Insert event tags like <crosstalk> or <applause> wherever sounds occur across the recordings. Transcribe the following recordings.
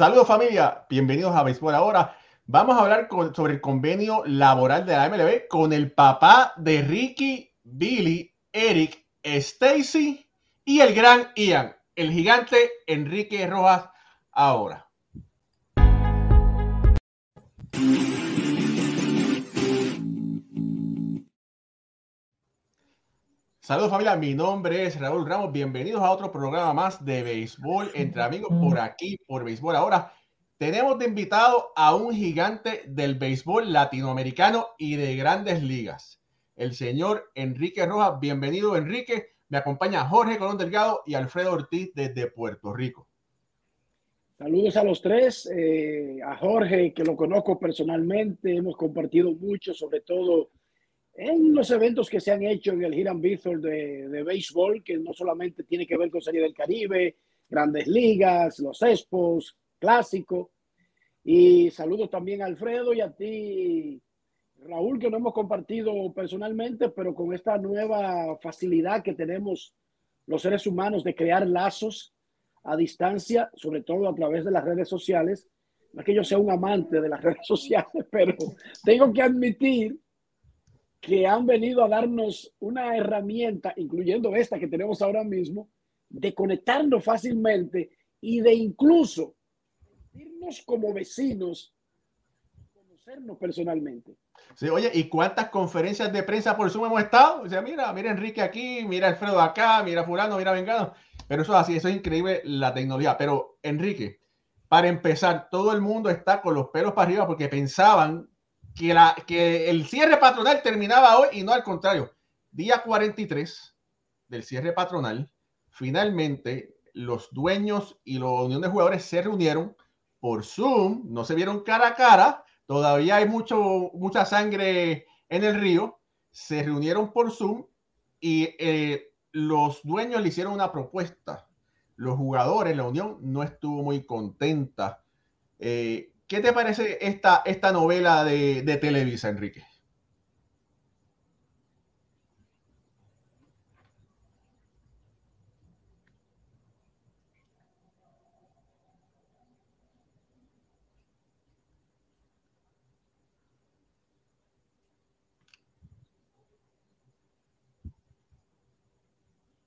Saludos familia, bienvenidos a Béisbol Ahora. Vamos a hablar sobre el convenio laboral de la MLB con el papá de Ricky, Billy, Eric, Stacy y el gran Ian, el gigante Enrique Rojas ahora. Saludos familia, mi nombre es Raúl Ramos, bienvenidos a otro programa más de béisbol entre amigos por aquí, por béisbol ahora. Tenemos de invitado a un gigante del béisbol latinoamericano y de grandes ligas, el señor Enrique Rojas. Bienvenido Enrique, me acompaña Jorge Colón Delgado y Alfredo Ortiz desde Puerto Rico. Saludos a los tres, eh, a Jorge que lo conozco personalmente, hemos compartido mucho, sobre todo en los eventos que se han hecho en el Hiram Bithorn de, de béisbol, que no solamente tiene que ver con Serie del Caribe, grandes ligas, los Expos, clásico. Y saludos también a Alfredo y a ti, Raúl, que no hemos compartido personalmente, pero con esta nueva facilidad que tenemos los seres humanos de crear lazos a distancia, sobre todo a través de las redes sociales. No es que yo sea un amante de las redes <laughs> sociales, pero tengo que admitir que han venido a darnos una herramienta, incluyendo esta que tenemos ahora mismo, de conectarnos fácilmente y de incluso irnos como vecinos, conocernos personalmente. Sí, oye, ¿y cuántas conferencias de prensa por Zoom hemos estado? O sea, mira, mira Enrique aquí, mira Alfredo acá, mira Fulano, mira Vengano. Pero eso es así, eso es increíble la tecnología. Pero Enrique, para empezar, todo el mundo está con los pelos para arriba porque pensaban que, el cierre patronal terminaba hoy y no al contrario. Día 43 del cierre patronal, finalmente los dueños y la unión de jugadores se reunieron por Zoom, no se vieron cara a cara, todavía hay mucho, mucha sangre en el río, se reunieron por Zoom y eh, los dueños le hicieron una propuesta. Los jugadores, la unión no estuvo muy contenta. Eh, ¿Qué te parece esta, esta novela de, de Televisa, Enrique?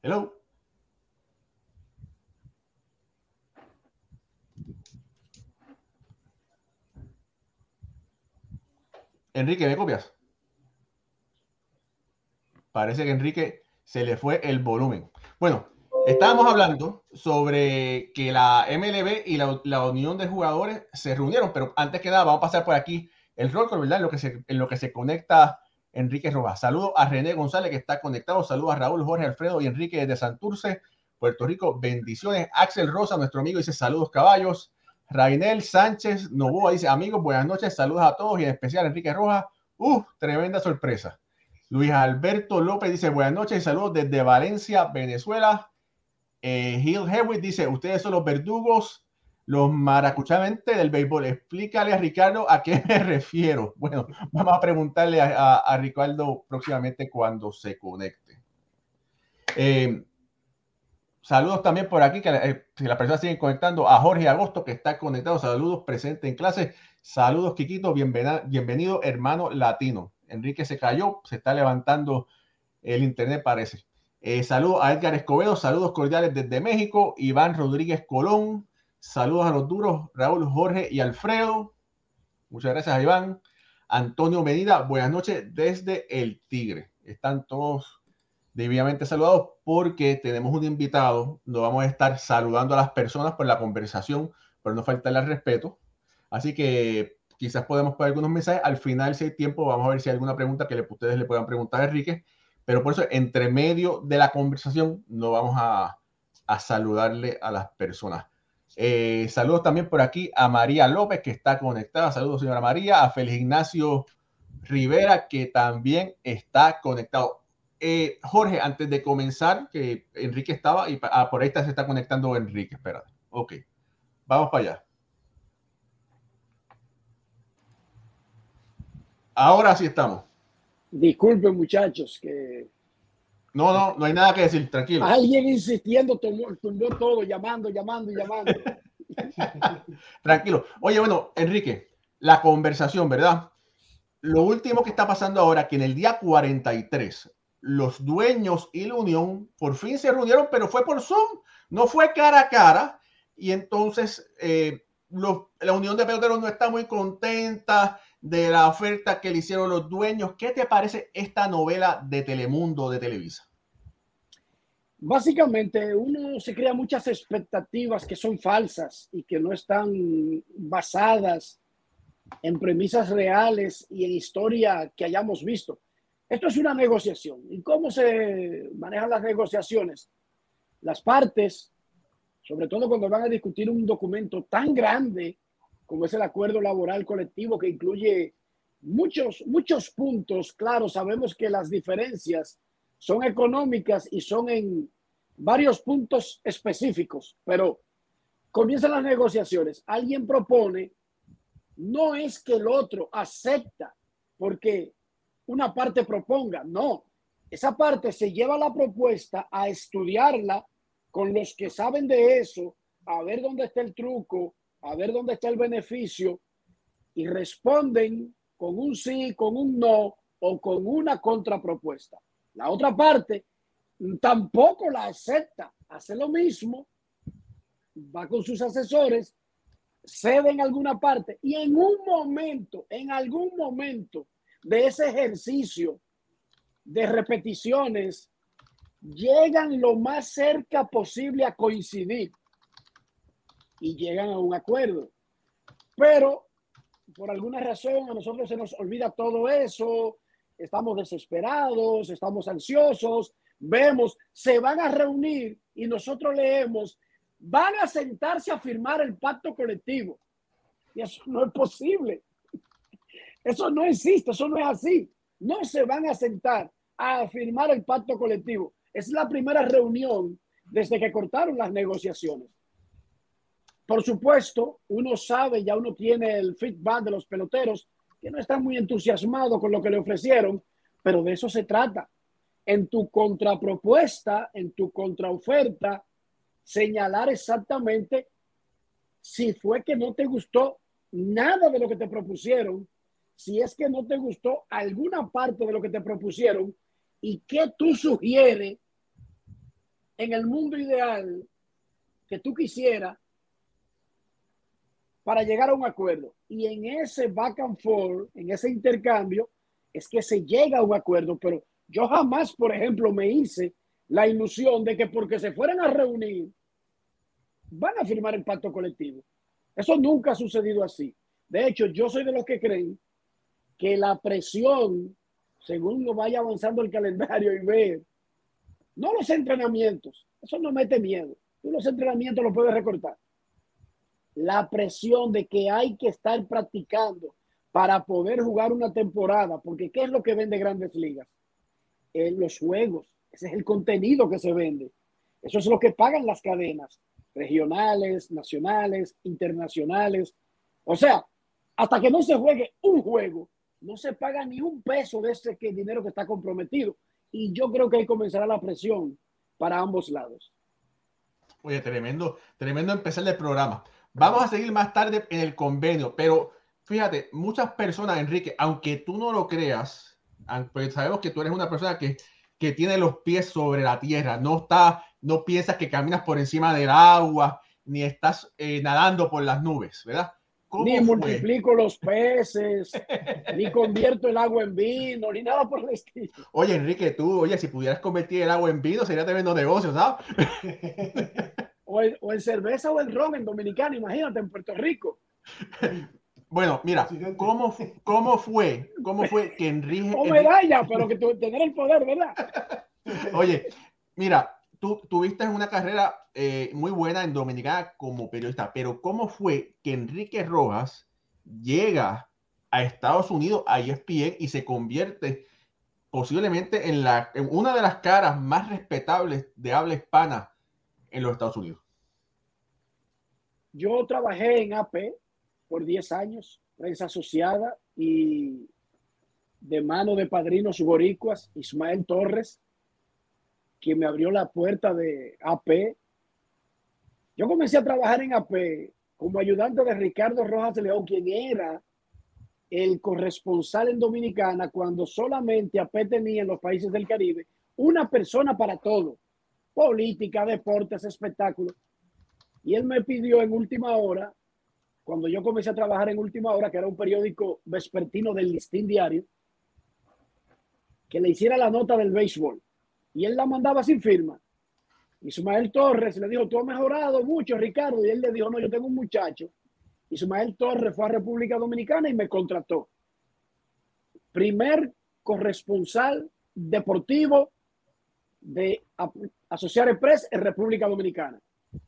Hello. Enrique, ¿me copias? Parece que Enrique se le fue el volumen. Bueno, estábamos hablando sobre que la MLB y la, Unión de Jugadores se reunieron, pero antes que nada, vamos a pasar por aquí el rol, ¿verdad? En lo que se, en lo que se conecta Enrique Rojas. Saludos a René González, que está conectado. Saludos a Raúl, Jorge, Alfredo y Enrique de Santurce, Puerto Rico. Bendiciones. Axel Rosa, nuestro amigo, dice saludos, caballos. Rainel Sánchez Novoa dice, amigos, buenas noches, saludos a todos y en especial a Enrique Rojas. ¡Uh! Tremenda sorpresa. Luis Alberto López dice, buenas noches y saludos desde Valencia, Venezuela. Eh, Hill Hewitt dice, ustedes son los verdugos, los maracuchamente del béisbol. Explícale a Ricardo a qué me <laughs> refiero. Bueno, vamos a preguntarle a, Ricardo próximamente cuando se conecte. Eh, Saludos también por aquí, que eh, si las personas siguen conectando, a Jorge Agosto, que está conectado. Saludos, presente en clase. Saludos, Quiquito. bienvenido, hermano latino. Enrique se cayó, se está levantando el internet, parece. Eh, saludos a Edgar Escobedo, saludos cordiales desde México. Iván Rodríguez Colón, saludos a los duros, Raúl, Jorge y Alfredo. Muchas gracias, Iván. Antonio Medina, buenas noches desde El Tigre. Están todos debidamente saludados porque tenemos un invitado, no vamos a estar saludando a las personas por la conversación, pero no faltarle al respeto. Así que quizás podemos poner algunos mensajes. Al final, si hay tiempo, vamos a ver si hay alguna pregunta que ustedes le puedan preguntar a Enrique. Pero por eso, entre medio de la conversación, no vamos a, saludarle a las personas. Eh, saludos también por aquí a María López, que está conectada. Saludos, señora María. A Félix Ignacio Rivera, que también está conectado. Eh, Jorge, antes de comenzar, que Enrique estaba y ah, por ahí está, se está conectando Enrique. Espérate. Ok. Vamos para allá. Ahora sí estamos. Disculpen, muchachos, que. No, no, no hay nada que decir, tranquilo. Alguien insistiendo tomó, tumbó todo, llamando, llamando, llamando. <laughs> Tranquilo. Oye, bueno, Enrique, la conversación, ¿verdad? Lo último que está pasando ahora, que en el día 43, los dueños y la unión por fin se reunieron, pero fue por Zoom, no fue cara a cara. Y entonces eh, la unión de peloteros no está muy contenta de la oferta que le hicieron los dueños. ¿Qué te parece esta novela de Telemundo de Televisa? Básicamente, uno se crea muchas expectativas que son falsas y que no están basadas en premisas reales y en historia que hayamos visto. Esto es una negociación. ¿Y cómo se manejan las negociaciones? Las partes, sobre todo cuando van a discutir un documento tan grande como es el acuerdo laboral colectivo que incluye muchos, muchos puntos, claro, sabemos que las diferencias son económicas y son en varios puntos específicos, pero comienzan las negociaciones. Alguien propone no es que el otro acepta porque una parte proponga, no. Esa parte se lleva la propuesta a estudiarla con los que saben de eso, a ver dónde está el truco, a ver dónde está el beneficio y responden con un sí, con un no o con una contrapropuesta. La otra parte tampoco la acepta, hace lo mismo, va con sus asesores cede en alguna parte y en un momento, en algún momento de ese ejercicio de repeticiones, llegan lo más cerca posible a coincidir y llegan a un acuerdo. Pero por alguna razón a nosotros se nos olvida todo eso, estamos desesperados, estamos ansiosos, vemos, se van a reunir y nosotros leemos van a sentarse a firmar el pacto colectivo. Y eso no es posible. Eso no existe, eso no es así. No se van a sentar a firmar el pacto colectivo. Es la primera reunión desde que cortaron las negociaciones. Por supuesto, uno sabe, ya uno tiene el feedback de los peloteros, que no están muy entusiasmados con lo que le ofrecieron, pero de eso se trata. En tu contrapropuesta, en tu contraoferta, señalar exactamente si fue que no te gustó nada de lo que te propusieron, si es que no te gustó alguna parte de lo que te propusieron y qué tú sugieres en el mundo ideal que tú quisieras para llegar a un acuerdo. Y en ese back and forth, en ese intercambio, es que se llega a un acuerdo. Pero yo jamás, por ejemplo, me hice la ilusión de que porque se fueran a reunir, van a firmar el pacto colectivo. Eso nunca ha sucedido así. De hecho, yo soy de los que creen que la presión, según lo vaya avanzando el calendario y ver, no los entrenamientos, eso no mete miedo. Tú los entrenamientos lo puedes recortar. La presión de que hay que estar practicando para poder jugar una temporada, porque ¿qué es lo que vende grandes ligas? En los juegos, ese es el contenido que se vende. Eso es lo que pagan las cadenas regionales, nacionales, internacionales. O sea, hasta que no se juegue un juego, no se paga ni un peso de ese dinero que está comprometido. Y yo creo que ahí comenzará la presión para ambos lados. Oye, tremendo, tremendo empezar el programa. Vamos a seguir más tarde en el convenio, pero fíjate, muchas personas, Enrique, aunque tú no lo creas, pues sabemos que tú eres una persona que que tiene los pies sobre la tierra, no está, no piensas que caminas por encima del agua, ni estás eh, nadando por las nubes, ¿verdad? Ni multiplico los peces, <laughs> ni convierto el agua en vino, ni nada por el estilo. Oye, Enrique, tú, oye, si pudieras convertir el agua en vino, sería tremendo negocio, ¿sabes? <laughs> o, o en cerveza o en ron en Dominicana, imagínate, en Puerto Rico. Bueno, mira, ¿cómo, cómo fue? ¿Cómo fue que Enrique... <laughs> O medalla, pero que tener el poder, ¿verdad? Oye, mira, tuviste una carrera eh, muy buena en Dominicana como periodista, pero ¿cómo fue que Enrique Rojas llega a Estados Unidos, a ESPN, y se convierte posiblemente en una de las caras más respetables de habla hispana en los Estados Unidos? Yo trabajé en AP, por 10 años, prensa asociada y de mano de padrinos boricuas, Ismael Torres, quien me abrió la puerta de AP. Yo comencé a trabajar en AP como ayudante de Ricardo Rojas León, quien era el corresponsal en Dominicana cuando solamente AP tenía en los países del Caribe una persona para todo, política, deportes, espectáculos. Y él me pidió en última hora, cuando yo comencé a trabajar en última hora, que era un periódico vespertino del Listín Diario, que le hiciera la nota del béisbol. Y él la mandaba sin firma. Y Sumael Torres le dijo, tú has mejorado mucho, Ricardo. Y él le dijo, no, yo tengo un muchacho. Y Sumael Torres fue a República Dominicana y me contrató. Primer corresponsal deportivo de Asociar Press en República Dominicana.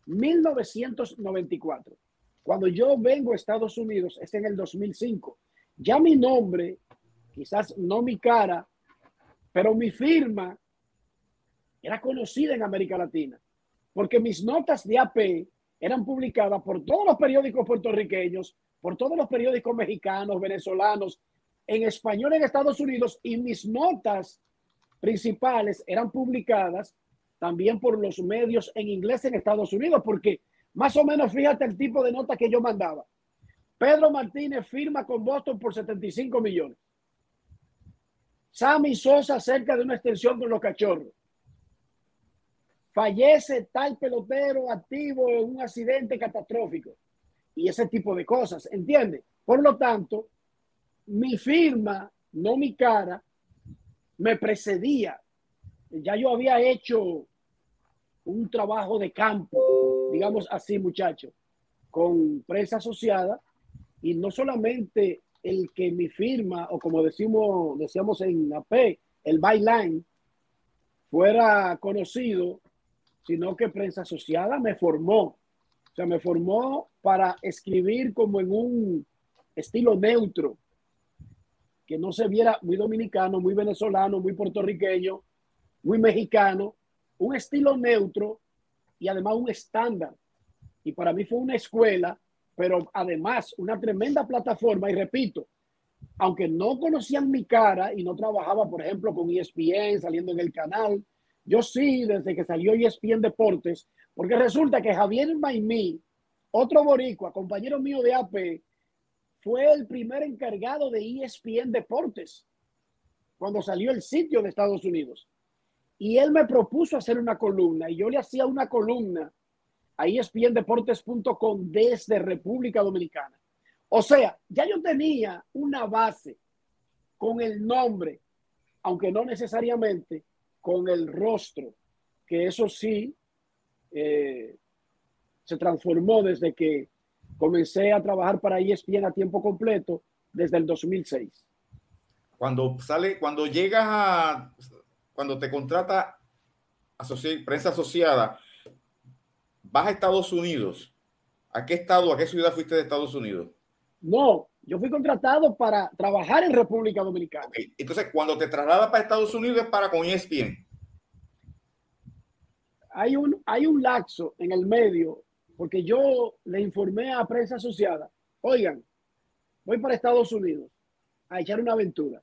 1994. Cuando yo vengo a Estados Unidos, es en el 2005. Ya mi nombre, quizás no mi cara, pero mi firma era conocida en América Latina, porque mis notas de AP eran publicadas por todos los periódicos puertorriqueños, por todos los periódicos mexicanos, venezolanos, en español en Estados Unidos, y mis notas principales eran publicadas también por los medios en inglés en Estados Unidos, porque más o menos fíjate el tipo de nota que yo mandaba. Pedro Martínez firma con Boston por 75 millones. Sammy Sosa cerca de una extensión con los cachorros fallece tal pelotero activo en un accidente catastrófico y ese tipo de cosas, ¿entiende? Por lo tanto, mi firma, no mi cara, me precedía. Ya yo había hecho un trabajo de campo, digamos así, muchachos, con prensa asociada y no solamente el que mi firma, o como decimos, decíamos en AP, el byline, fuera conocido sino que prensa asociada me formó. O sea, me formó para escribir como en un estilo neutro, que no se viera muy dominicano, muy venezolano, muy puertorriqueño, muy mexicano, un estilo neutro y además un estándar. Y para mí fue una escuela, pero además una tremenda plataforma. Y repito, aunque no conocían mi cara y no trabajaba, por ejemplo, con ESPN, saliendo en el canal, yo sí, desde que salió ESPN Deportes, porque resulta que Javier Maimí, otro boricua, compañero mío de AP, fue el primer encargado de ESPN Deportes cuando salió el sitio de Estados Unidos. Y él me propuso hacer una columna y yo le hacía una columna a espndeportes.com desde República Dominicana. O sea, ya yo tenía una base con el nombre, aunque no necesariamente con el rostro, que eso sí eh, se transformó desde que comencé a trabajar para ESPN a tiempo completo desde el 2006. Cuando sale, cuando llegas a, cuando te contrata prensa asociada, vas a Estados Unidos. ¿A qué estado, a qué ciudad fuiste de Estados Unidos? No, yo fui contratado para trabajar en República Dominicana. Entonces, cuando te trasladas para Estados Unidos es para con ESPN. Hay un, hay un laxo en el medio, porque yo le informé a prensa asociada, oigan, voy para Estados Unidos a echar una aventura.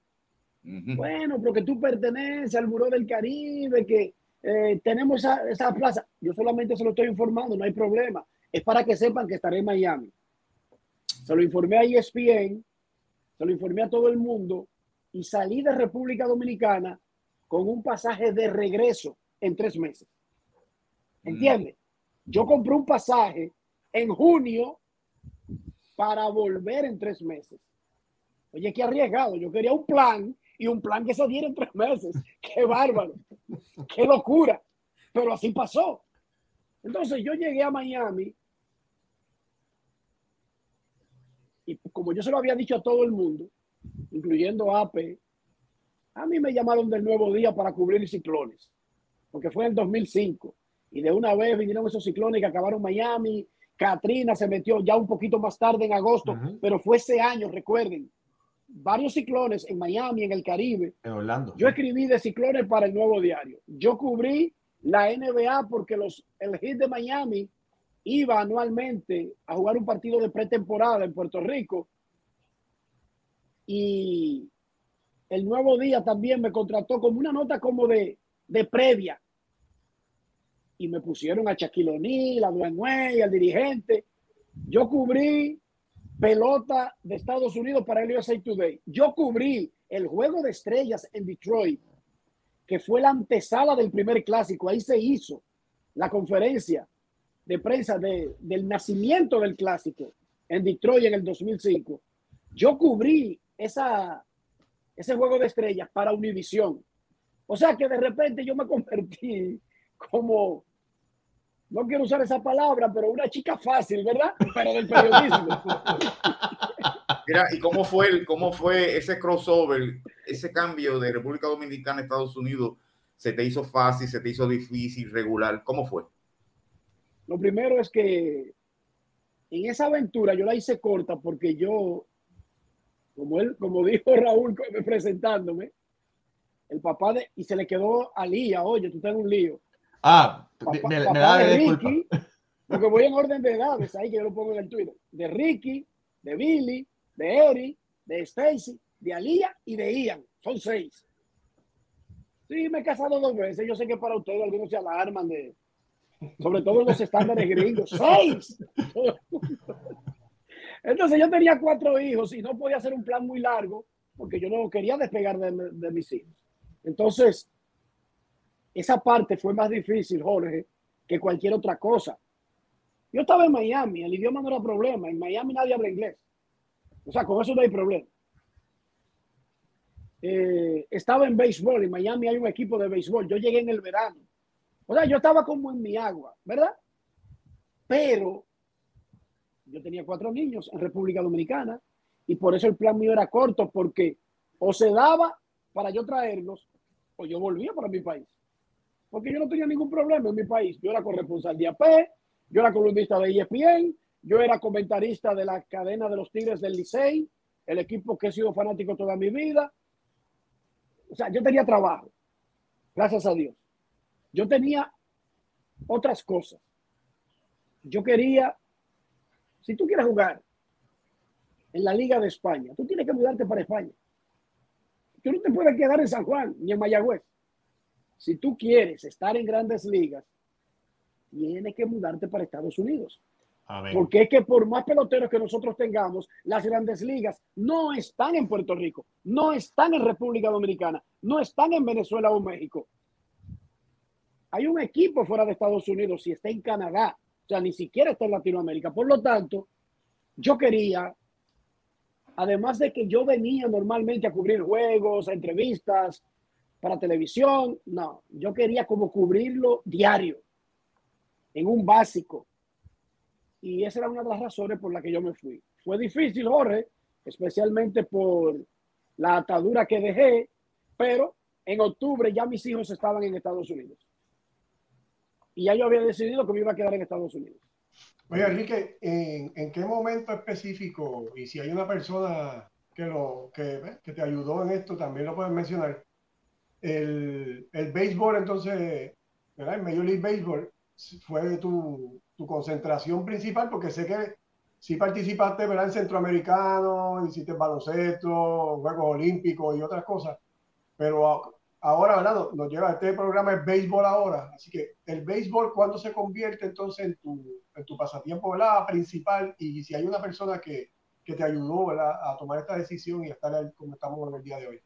Bueno, porque tú perteneces al Buró del Caribe, que eh, tenemos esa, esa plaza. Yo solamente se lo estoy informando, no hay problema. Es para que sepan que estaré en Miami. Se lo informé a ESPN, se lo informé a todo el mundo y salí de República Dominicana con un pasaje de regreso en tres meses. ¿Entiendes? Yo compré un pasaje en junio para volver en tres meses. Oye, qué arriesgado. Yo quería un plan y un plan que se diera en tres meses. <laughs> Qué bárbaro. Qué locura. Pero así pasó. Entonces yo llegué a Miami Y como yo se lo había dicho a todo el mundo, incluyendo a AP, a mí me llamaron del nuevo día para cubrir ciclones, porque fue en 2005. Y de una vez vinieron esos ciclones que acabaron Miami. Katrina se metió ya un poquito más tarde en agosto, pero fue ese año, recuerden. Varios ciclones en Miami, en el Caribe. En Orlando. Yo escribí de ciclones para el nuevo diario. Yo cubrí la NBA porque los, el hit de Miami iba anualmente a jugar un partido de pretemporada en Puerto Rico y el nuevo día también me contrató como una nota como de, de previa y me pusieron a Shaquille O'Neal, a al dirigente. Yo cubrí pelota de Estados Unidos para el USA Today. Yo cubrí el juego de estrellas en Detroit, que fue la antesala del primer clásico. Ahí se hizo la conferencia de prensa de, del nacimiento del clásico en Detroit en el 2005. Yo cubrí esa, ese juego de estrellas para Univision. O sea que de repente yo me convertí como, no quiero usar esa palabra, pero una chica fácil, ¿verdad? Pero del periodismo. <laughs> Mira, ¿y cómo fue, el, cómo fue ese crossover, ese cambio de República Dominicana a Estados Unidos? ¿Se te hizo fácil, se te hizo difícil, regular? ¿Cómo fue? Lo primero es que en esa aventura yo la hice corta porque yo, como él, como dijo <laughs> Raúl presentándome, el papá de, y se le quedó a Lía, oye, tú tienes un lío. Ah, papá, me, me da de Ricky, porque voy en orden de edades, ahí que yo lo pongo en el Twitter, de Ricky, de Billy, de Eri, de Stacy, de Alía y de Ian. Son seis. Sí, me he casado dos veces. Yo sé que para ustedes algunos se alarman de, sobre todo en los estándares gringos. <laughs> ¡Seis! Entonces yo tenía cuatro hijos y no podía hacer un plan muy largo porque yo no quería despegar de, de mis hijos. Entonces, esa parte fue más difícil, Jorge, que cualquier otra cosa. Yo estaba en Miami, el idioma no era problema. En Miami nadie habla inglés. O sea, con eso no hay problema. Eh, estaba en béisbol, en Miami hay un equipo de béisbol. Yo llegué en el verano. O sea, yo estaba como en mi agua, ¿verdad? Pero yo tenía cuatro niños en República Dominicana y por eso el plan mío era corto, porque o se daba para yo traerlos o yo volvía para mi país. Porque yo no tenía ningún problema en mi país. Yo era corresponsal de AP, yo era columnista de ESPN, yo era comentarista de la cadena de los Tigres del Licey, el equipo que he sido fanático toda mi vida. O sea, yo tenía trabajo, gracias a Dios. Yo tenía otras cosas. Yo quería, si tú quieres jugar en la Liga de España, tú tienes que mudarte para España. Tú no te puedes quedar en San Juan ni en Mayagüez. Si tú quieres estar en grandes ligas, tienes que mudarte para Estados Unidos. Porque es que por más peloteros que nosotros tengamos, las grandes ligas no están en Puerto Rico, no están en República Dominicana, no están en Venezuela o México. Hay un equipo fuera de Estados Unidos y está en Canadá, o sea, ni siquiera está en Latinoamérica. Por lo tanto, yo quería, además de que yo venía normalmente a cubrir juegos, entrevistas para televisión, no, yo quería como cubrirlo diario, en un básico y esa era una de las razones por las que yo me fui. Fue difícil, Jorge, especialmente por la atadura que dejé, pero en octubre ya mis hijos estaban en Estados Unidos. Y ya yo había decidido que me iba a quedar en Estados Unidos. Oye, Enrique, ¿en, en qué momento específico, y si hay una persona que, lo, que, que te ayudó en esto, también lo puedes mencionar, el, el béisbol, entonces, ¿verdad? El Major League Baseball fue tu, tu concentración principal, porque sé que si participaste ¿verdad? en centroamericano, hiciste baloncesto, Juegos Olímpicos y otras cosas, pero ahora ¿verdad? nos lleva este programa es béisbol ahora, así que el béisbol cuando se convierte entonces en tu, en tu pasatiempo principal y si hay una persona que, que te ayudó ¿verdad? a tomar esta decisión y a estar como estamos en el día de hoy.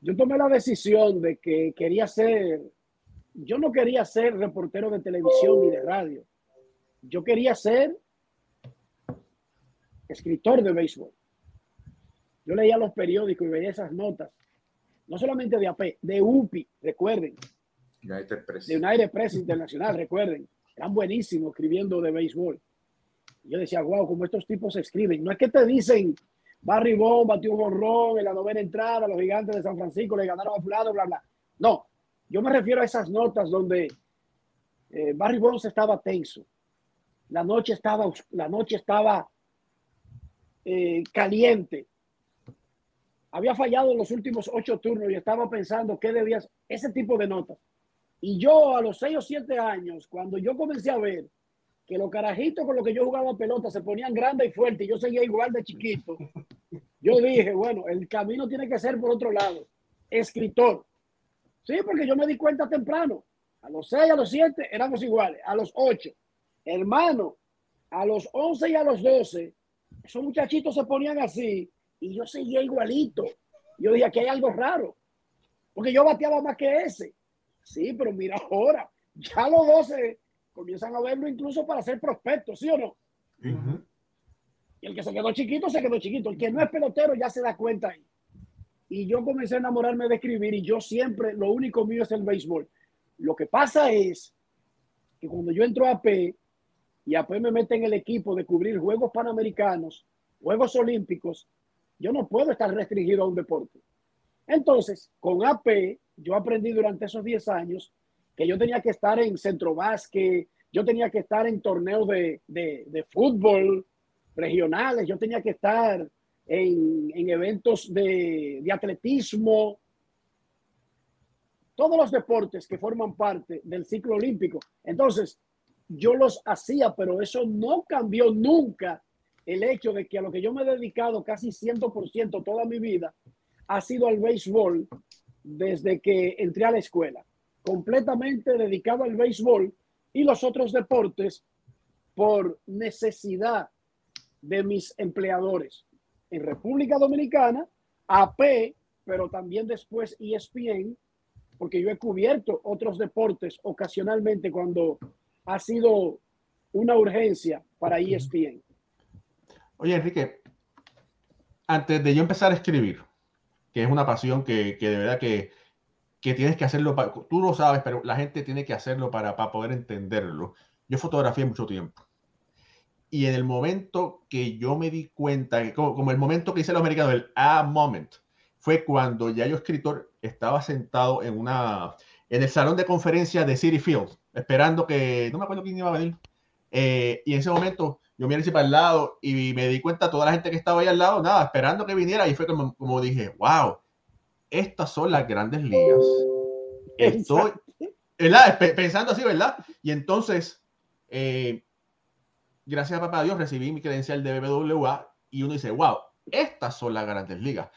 Yo tomé la decisión de que quería ser yo no quería ser reportero de televisión ni de radio. Yo quería ser escritor de béisbol. Yo leía los periódicos y veía esas notas, no solamente de AP, de UPI, recuerden. United Press. De United Press Internacional, recuerden. Eran buenísimos escribiendo de béisbol. yo decía, wow, como estos tipos escriben. No es que te dicen, Barry Bond batió un horror en la novena entrada, los gigantes de San Francisco le ganaron a fulano, bla, bla. No, yo me refiero a esas notas donde eh, Barry Bonds estaba tenso. La noche estaba, la noche estaba eh, caliente. Había fallado en los últimos ocho turnos y estaba pensando qué debías, ese tipo de notas. Y yo a los seis o siete años, cuando yo comencé a ver que los carajitos con los que yo jugaba pelota se ponían grandes y fuertes y yo seguía igual de chiquito, <laughs> yo dije, bueno, el camino tiene que ser por otro lado. Escritor. Sí, porque yo me di cuenta temprano. A los seis, a los siete éramos iguales. A los ocho, hermano, a los 11 y a los 12, esos muchachitos se ponían así y yo seguía igualito. Yo dije, que hay algo raro, porque yo bateaba más que ese. Sí, pero mira ahora, ya los 12 comienzan a verlo incluso para ser prospectos, ¿sí o no? Y el que se quedó chiquito, se quedó chiquito. El que no es pelotero ya se da cuenta ahí. Y yo comencé a enamorarme de escribir y yo siempre, lo único mío es el béisbol. Lo que pasa es que cuando yo entro a AP y AP me mete en el equipo de cubrir Juegos Panamericanos, Juegos Olímpicos, yo no puedo estar restringido a un deporte. Entonces, con AP, yo aprendí durante esos 10 años que yo tenía que estar en centro básquet, yo tenía que estar en torneos de, de, fútbol regionales, yo tenía que estar en, en eventos de, de atletismo, todos los deportes que forman parte del ciclo olímpico. Entonces, yo los hacía, pero eso no cambió nunca el hecho de que a lo que yo me he dedicado casi 100% toda mi vida ha sido al béisbol desde que entré a la escuela completamente dedicado al béisbol y los otros deportes por necesidad de mis empleadores. En República Dominicana, AP, pero también después ESPN, porque yo he cubierto otros deportes ocasionalmente cuando ha sido una urgencia para ESPN. Oye, Enrique, antes de yo empezar a escribir, que es una pasión que, que de verdad que que tienes que hacerlo, para, tú lo sabes, pero la gente tiene que hacerlo para, para poder entenderlo. Yo fotografié mucho tiempo. Y en el momento que yo me di cuenta, como, como el momento que hice los americanos, el a moment, fue cuando ya yo escritor estaba sentado en una en el salón de conferencia de City Field, esperando que, no me acuerdo quién iba a venir, eh, y en ese momento yo miré para el lado y me di cuenta toda la gente que estaba ahí al lado, nada, esperando que viniera, y fue como, como dije, wow, estas son las grandes ligas. Estoy, Pensando así, ¿verdad? Y entonces, eh, gracias a papá Dios, recibí mi credencial de BBWA y uno dice, wow, estas son las grandes ligas.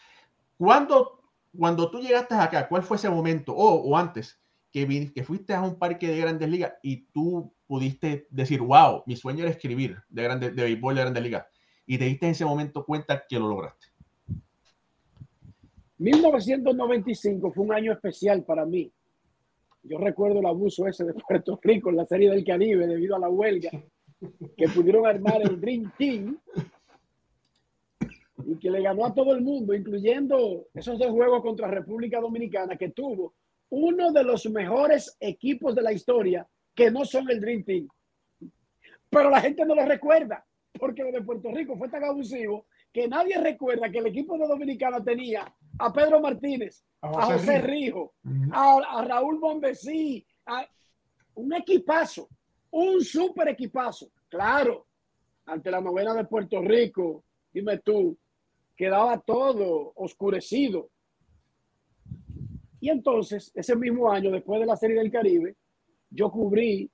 Cuando, cuando tú llegaste acá, ¿cuál fue ese momento, o, antes, que, que fuiste a un parque de grandes ligas y tú pudiste decir, wow, mi sueño era escribir de, grandes, de béisbol de grandes ligas? Y te diste en ese momento cuenta que lo lograste. 1995 fue un año especial para mí. Yo recuerdo el abuso ese de Puerto Rico en la serie del Caribe debido a la huelga que pudieron armar el Dream Team y que le ganó a todo el mundo, incluyendo esos dos juegos contra República Dominicana que tuvo uno de los mejores equipos de la historia que no son el Dream Team. Pero la gente no lo recuerda porque lo de Puerto Rico fue tan abusivo que nadie recuerda que el equipo de Dominicana tenía a Pedro Martínez, a José, Rijo, a, Raúl Bombesí, a un equipazo, un super equipazo. Claro, ante la novela de Puerto Rico, dime tú, quedaba todo oscurecido. Y entonces, ese mismo año, después de la Serie del Caribe, yo cubrí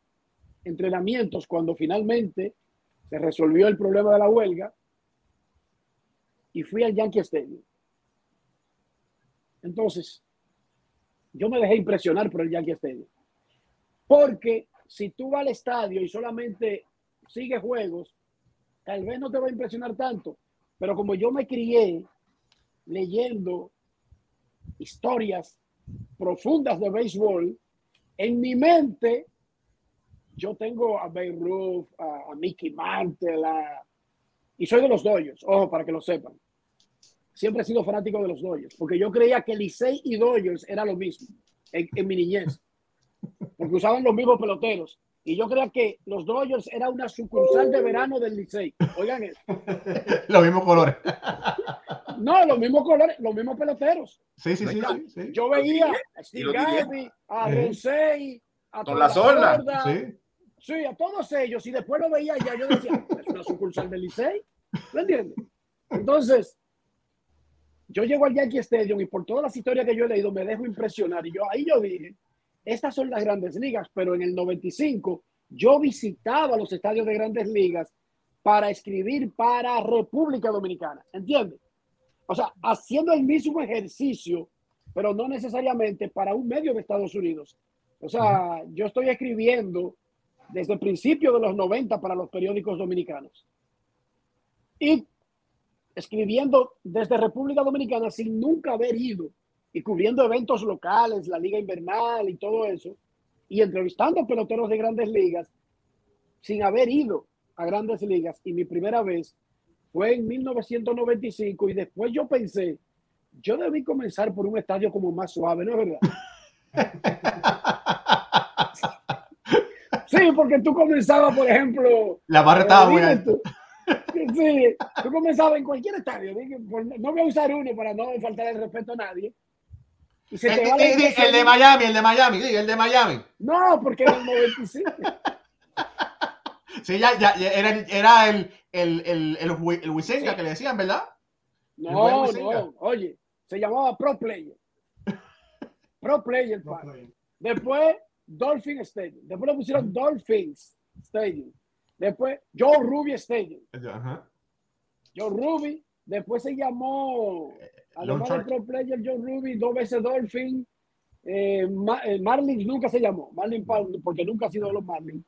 entrenamientos cuando finalmente se resolvió el problema de la huelga y fui al Yankee Stadium. Entonces, yo me dejé impresionar por el Yankee Stadium. Porque si tú vas al estadio y solamente sigues juegos, tal vez no te va a impresionar tanto. Pero como yo me crié leyendo historias profundas de béisbol, en mi mente yo tengo a Beirut, a, a Mickey Mantle, y soy de los Dodgers, ojo, para que lo sepan siempre he sido fanático de los Dodgers, porque yo creía que Licey y Dodgers era lo mismo en, mi niñez, porque usaban los mismos peloteros. Y yo creía que los Dodgers era una sucursal de verano del Licey. Oigan eso. <laughs> los mismos colores. <laughs> No, los mismos colores, los mismos peloteros. Sí, sí, sí. Yo veía a Steve Garvey, a Rosey, a Con la Sorda. Sí. sí, a todos ellos. Y después lo veía ya, yo decía, es una sucursal del Licey. ¿Lo entiendes? Entonces, yo llego al Yankee Stadium y por todas las historias que yo he leído me dejo impresionar. Y yo ahí yo dije, estas son las grandes ligas, pero en el 95 yo visitaba los estadios de grandes ligas para escribir para República Dominicana. ¿Entiendes? O sea, haciendo el mismo ejercicio, pero no necesariamente para un medio de Estados Unidos. O sea, yo estoy escribiendo desde el principio de los 90 para los periódicos dominicanos. Y escribiendo desde República Dominicana sin nunca haber ido y cubriendo eventos locales, la liga invernal y todo eso, y entrevistando peloteros de grandes ligas sin haber ido a grandes ligas. Y mi primera vez fue en 1995 y después yo pensé, yo debí comenzar por un estadio como más suave, ¿no es verdad? <laughs> Sí, porque tú comenzabas, por ejemplo. La barra estaba muy alta. Sí, tú comenzabas en cualquier estadio. No voy a usar uno para no faltar el respeto a nadie. Y se el, te va el, el, de Miami, el de Miami, sí, el de Miami. No, porque era el 95. <laughs> Sí, ya, ya, era, era el, el, el, el, el Wisenga que le decían, ¿verdad? No, no, oye, se llamaba Pro Player. <laughs> Pro Player, Pro player. Después Dolphin Stadium. Después le pusieron Dolphins Stadium. Después Joe Ruby Stadium. Joe Ruby. Después se llamó, además de Pro Player, Joe Ruby, dos veces Dolphin. Eh, eh, Marlins nunca se llamó. Marlins porque nunca ha sido los Marlins.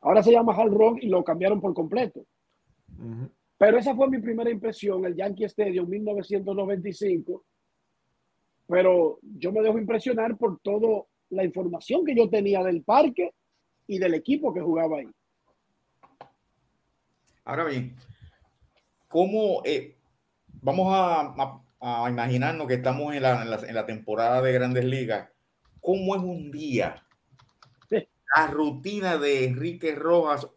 Ahora se llama Hard Rock y lo cambiaron por completo. Pero esa fue mi primera impresión, el Yankee Stadium 1995. Pero yo me dejo impresionar por todo la información que yo tenía del parque y del equipo que jugaba ahí. Ahora bien, ¿cómo eh, vamos a, imaginarnos que estamos en la, temporada de grandes ligas? ¿Cómo es un día? La rutina de Enrique Rojas,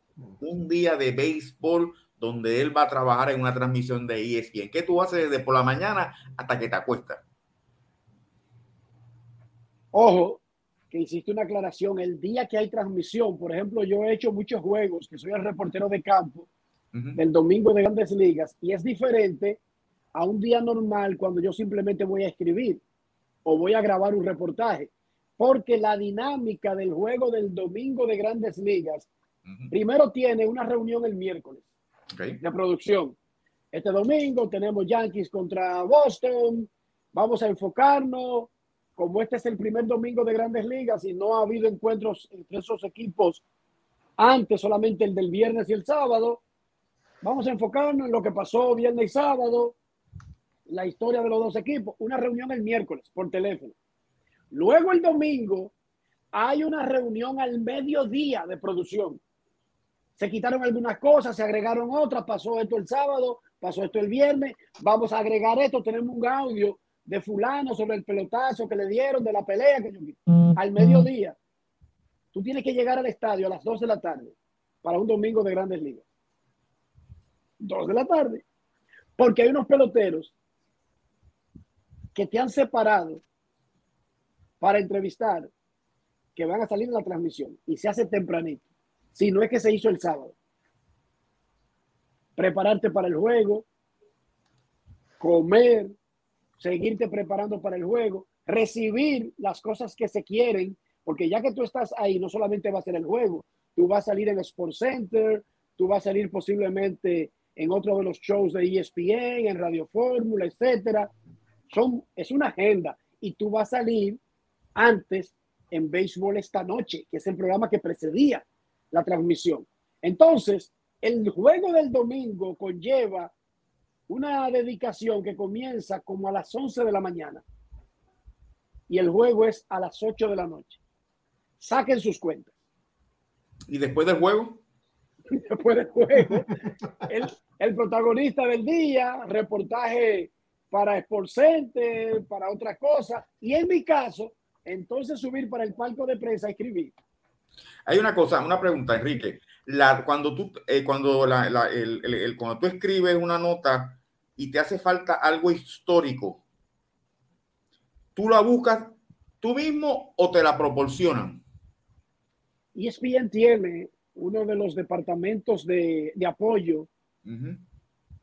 un día de béisbol donde él va a trabajar en una transmisión de ESPN. ¿Qué tú haces desde por la mañana hasta que te acuestas? Ojo, que hiciste una aclaración, el día que hay transmisión, por ejemplo, yo he hecho muchos juegos, que soy el reportero de campo del domingo de grandes ligas, y es diferente a un día normal cuando yo simplemente voy a escribir o voy a grabar un reportaje, porque la dinámica del juego del domingo de grandes ligas, primero tiene una reunión el miércoles de producción. Este domingo tenemos Yankees contra Boston, vamos a enfocarnos como este es el primer domingo de grandes ligas y no ha habido encuentros entre esos equipos antes, solamente el del viernes y el sábado, vamos a enfocarnos en lo que pasó viernes y sábado, la historia de los dos equipos, una reunión el miércoles por teléfono. Luego el domingo hay una reunión al mediodía de producción. Se quitaron algunas cosas, se agregaron otras, pasó esto el sábado, pasó esto el viernes, vamos a agregar esto, tenemos un audio de fulano sobre el pelotazo que le dieron, de la pelea que yo vi. Al mediodía, tú tienes que llegar al estadio a las 2 de la tarde para un domingo de grandes ligas. 2 de la tarde. Porque hay unos peloteros que te han separado para entrevistar que van a salir en la transmisión. Y se hace tempranito. Si no es que se hizo el sábado. Prepararte para el juego, comer, seguirte preparando para el juego, recibir las cosas que se quieren, porque ya que tú estás ahí, no solamente va a ser el juego, tú vas a salir en Sports Center, tú vas a salir posiblemente en otro de los shows de ESPN, en Radio Fórmula, etcétera. Son, es una agenda. Y tú vas a salir antes en béisbol esta noche, que es el programa que precedía la transmisión. Entonces, el juego del domingo conlleva una dedicación que comienza como a las 11 de la mañana y el juego es a las 8 de la noche. Saquen sus cuentas. ¿Y después del juego? <laughs> Después del juego, el, el protagonista del día, reportaje para Sport Center, para otras cosas, y en mi caso, entonces subir para el palco de prensa a escribir. Hay una cosa, una pregunta, Enrique. La, cuando, tú, eh, cuando, la, el, el, cuando tú escribes una nota y te hace falta algo histórico, ¿tú la buscas tú mismo o te la proporcionan? ESPN tiene uno de los departamentos de, de apoyo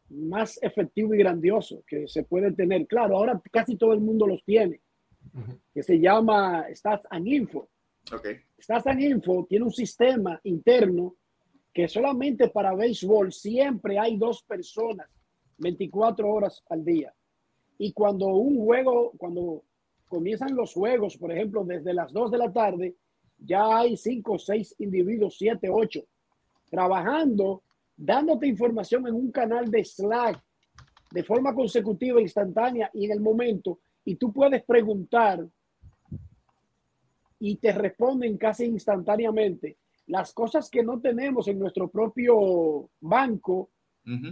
más efectivo y grandioso que se puede tener. Claro, ahora casi todo el mundo los tiene, que se llama Stats and Info. Okay. Stats and Info tiene un sistema interno que solamente para béisbol siempre hay dos personas 24 horas al día. Y cuando un juego, cuando comienzan los juegos, por ejemplo, desde las 2 de la tarde, ya hay cinco, seis individuos, siete, ocho, trabajando, dándote información en un canal de Slack de forma consecutiva, instantánea y en el momento, y tú puedes preguntar y te responden casi instantáneamente. Las cosas que no tenemos en nuestro propio banco,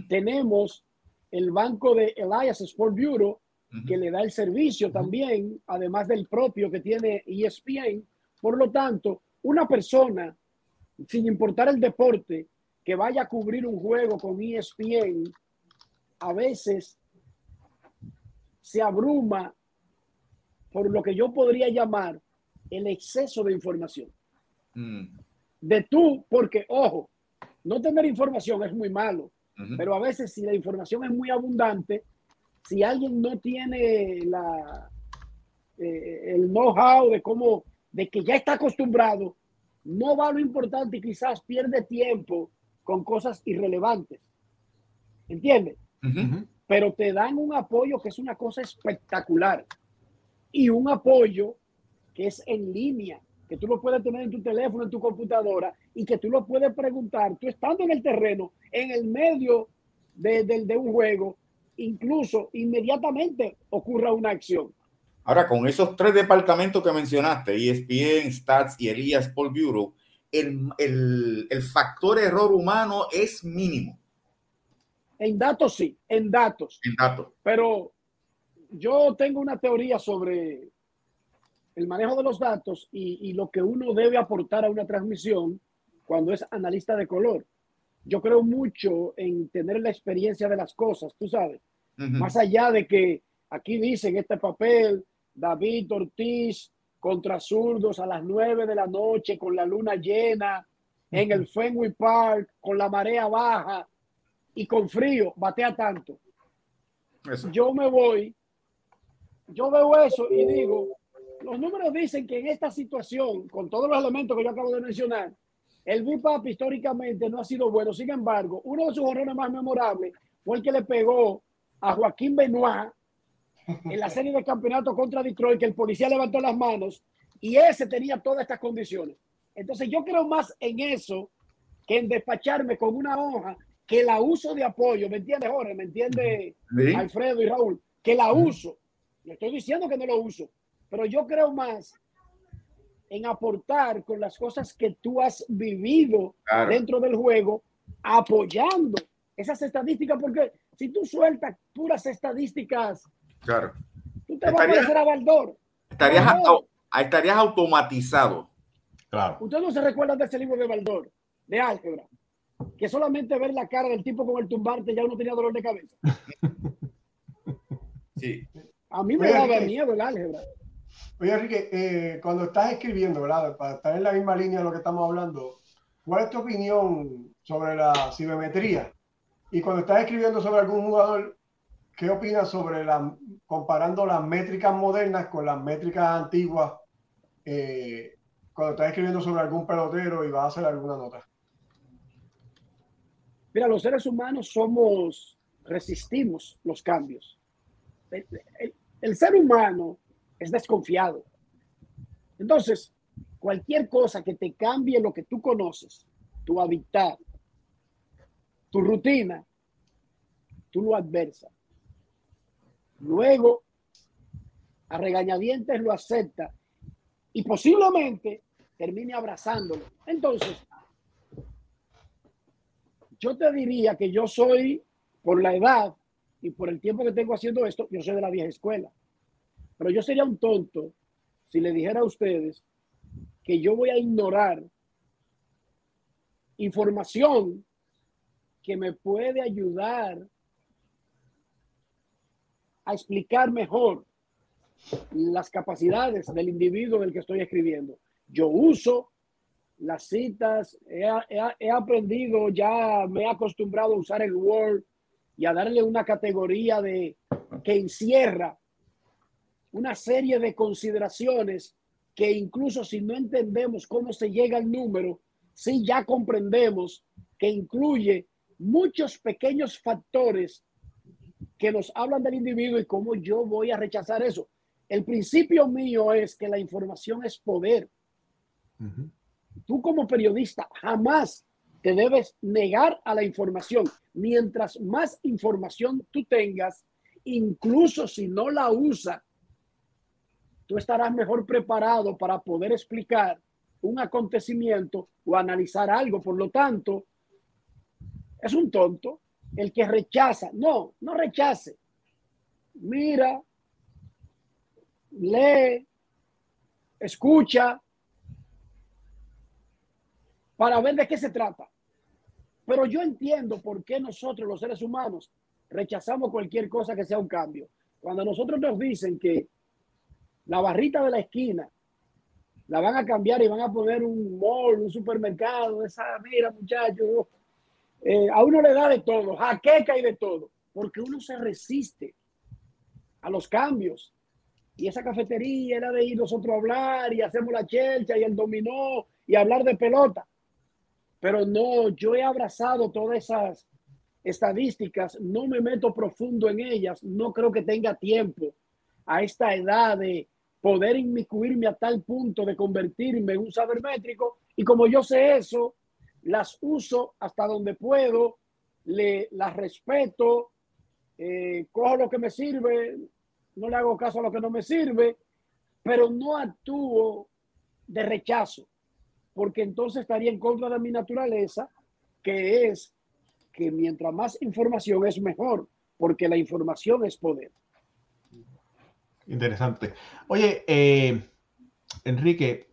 tenemos el banco de Elias Sport Bureau, que le da el servicio también, además del propio que tiene ESPN. Por lo tanto, una persona, sin importar el deporte, que vaya a cubrir un juego con ESPN, a veces se abruma por lo que yo podría llamar el exceso de información. Mm. De tú, porque, ojo, no tener información es muy malo, pero a veces si la información es muy abundante, si alguien no tiene la, eh, el know-how de cómo, de que ya está acostumbrado, no va lo importante y quizás pierde tiempo con cosas irrelevantes. ¿Entiendes? Pero te dan un apoyo que es una cosa espectacular y un apoyo que es en línea, que tú lo puedes tener en tu teléfono, en tu computadora y que tú lo puedes preguntar, tú estando en el terreno, en el medio de, de un juego, incluso inmediatamente ocurra una acción. Ahora, con esos tres departamentos que mencionaste, ESPN, Stats y Elías Paul Bureau, el, el, el, factor error humano es mínimo. En datos sí, en datos. En datos. Pero yo tengo una teoría sobre el manejo de los datos y, y, lo que uno debe aportar a una transmisión cuando es analista de color. Yo creo mucho en tener la experiencia de las cosas, tú sabes. Más allá de que aquí dicen este papel, David Ortiz contra zurdos a las nueve de la noche con la luna llena en el Fenway Park con la marea baja y con frío, batea tanto. Yo me voy, yo veo eso y digo, los números dicen que en esta situación, con todos los elementos que yo acabo de mencionar, el BIPAP históricamente no ha sido bueno. Sin embargo, uno de sus horrores más memorables fue el que le pegó a Joaquín Benoit en la serie de campeonato contra Detroit, que el policía levantó las manos y ese tenía todas estas condiciones. Entonces yo creo más en eso que en despacharme con una hoja que la uso de apoyo, ¿me entiende Jorge? ¿Me entiende Alfredo y Raúl? Que la uso. Le estoy diciendo que no lo uso, pero yo creo más en aportar con las cosas que tú has vivido dentro del juego, apoyando esas estadísticas, porque si tú sueltas puras estadísticas, claro. tú te vas a parecer a Baldor. Estarías, estarías automatizado. Claro. Ustedes no se recuerdan de ese libro de Baldor, de álgebra, que solamente ver la cara del tipo con el tumbarte ya uno tenía dolor de cabeza. Sí. A mí me daba miedo el álgebra. Oye, Enrique, eh, cuando estás escribiendo, ¿verdad? Para estar en la misma línea de lo que estamos hablando, ¿cuál es tu opinión sobre la cibermetría? Y cuando estás escribiendo sobre algún jugador, ¿qué opinas sobre la, comparando las métricas modernas con las métricas antiguas? Eh, cuando estás escribiendo sobre algún pelotero y vas a hacer alguna nota. Mira, los seres humanos somos, resistimos los cambios. El ser humano es desconfiado. Entonces, cualquier cosa que te cambie lo que tú conoces, tu hábitat, tu rutina, tú lo adversas. Luego, a regañadientes lo acepta y posiblemente termine abrazándolo. Entonces, yo te diría que yo soy, por la edad y por el tiempo que tengo haciendo esto, yo soy de la vieja escuela. Pero yo sería un tonto si le dijera a ustedes que yo voy a ignorar información que me puede ayudar a explicar mejor las capacidades del individuo del que estoy escribiendo. Yo uso las citas, he, aprendido, ya me he acostumbrado a usar el Word y a darle una categoría de que encierra una serie de consideraciones que incluso si no entendemos cómo se llega al número, sí ya comprendemos que incluye muchos pequeños factores que nos hablan del individuo y cómo yo voy a rechazar eso. El principio mío es que la información es poder. Tú como periodista jamás te debes negar a la información. Mientras más información tú tengas, incluso si no la usa, tú estarás mejor preparado para poder explicar un acontecimiento o analizar algo. Por lo tanto, es un tonto el que rechaza. No, no rechace. Mira, lee, escucha, para ver de qué se trata. Pero yo entiendo por qué nosotros los seres humanos rechazamos cualquier cosa que sea un cambio. Cuando nosotros nos dicen que la barrita de la esquina la van a cambiar y van a poner un mall, un supermercado, esa, mira muchachos, eh, a uno le da de todo, jaqueca y de todo, porque uno se resiste a los cambios. Y esa cafetería era de ir nosotros a hablar y hacemos la chelcha y el dominó y hablar de pelota pero no, yo he abrazado todas esas estadísticas, no me meto profundo en ellas, no creo que tenga tiempo a esta edad de poder inmiscuirme a tal punto de convertirme en un sabermétrico y como yo sé eso, las uso hasta donde puedo, le, las respeto, eh, cojo lo que me sirve, no le hago caso a lo que no me sirve, pero no actúo de rechazo porque entonces estaría en contra de mi naturaleza, que es que mientras más información es mejor, porque la información es poder. Interesante. Oye, eh, Enrique,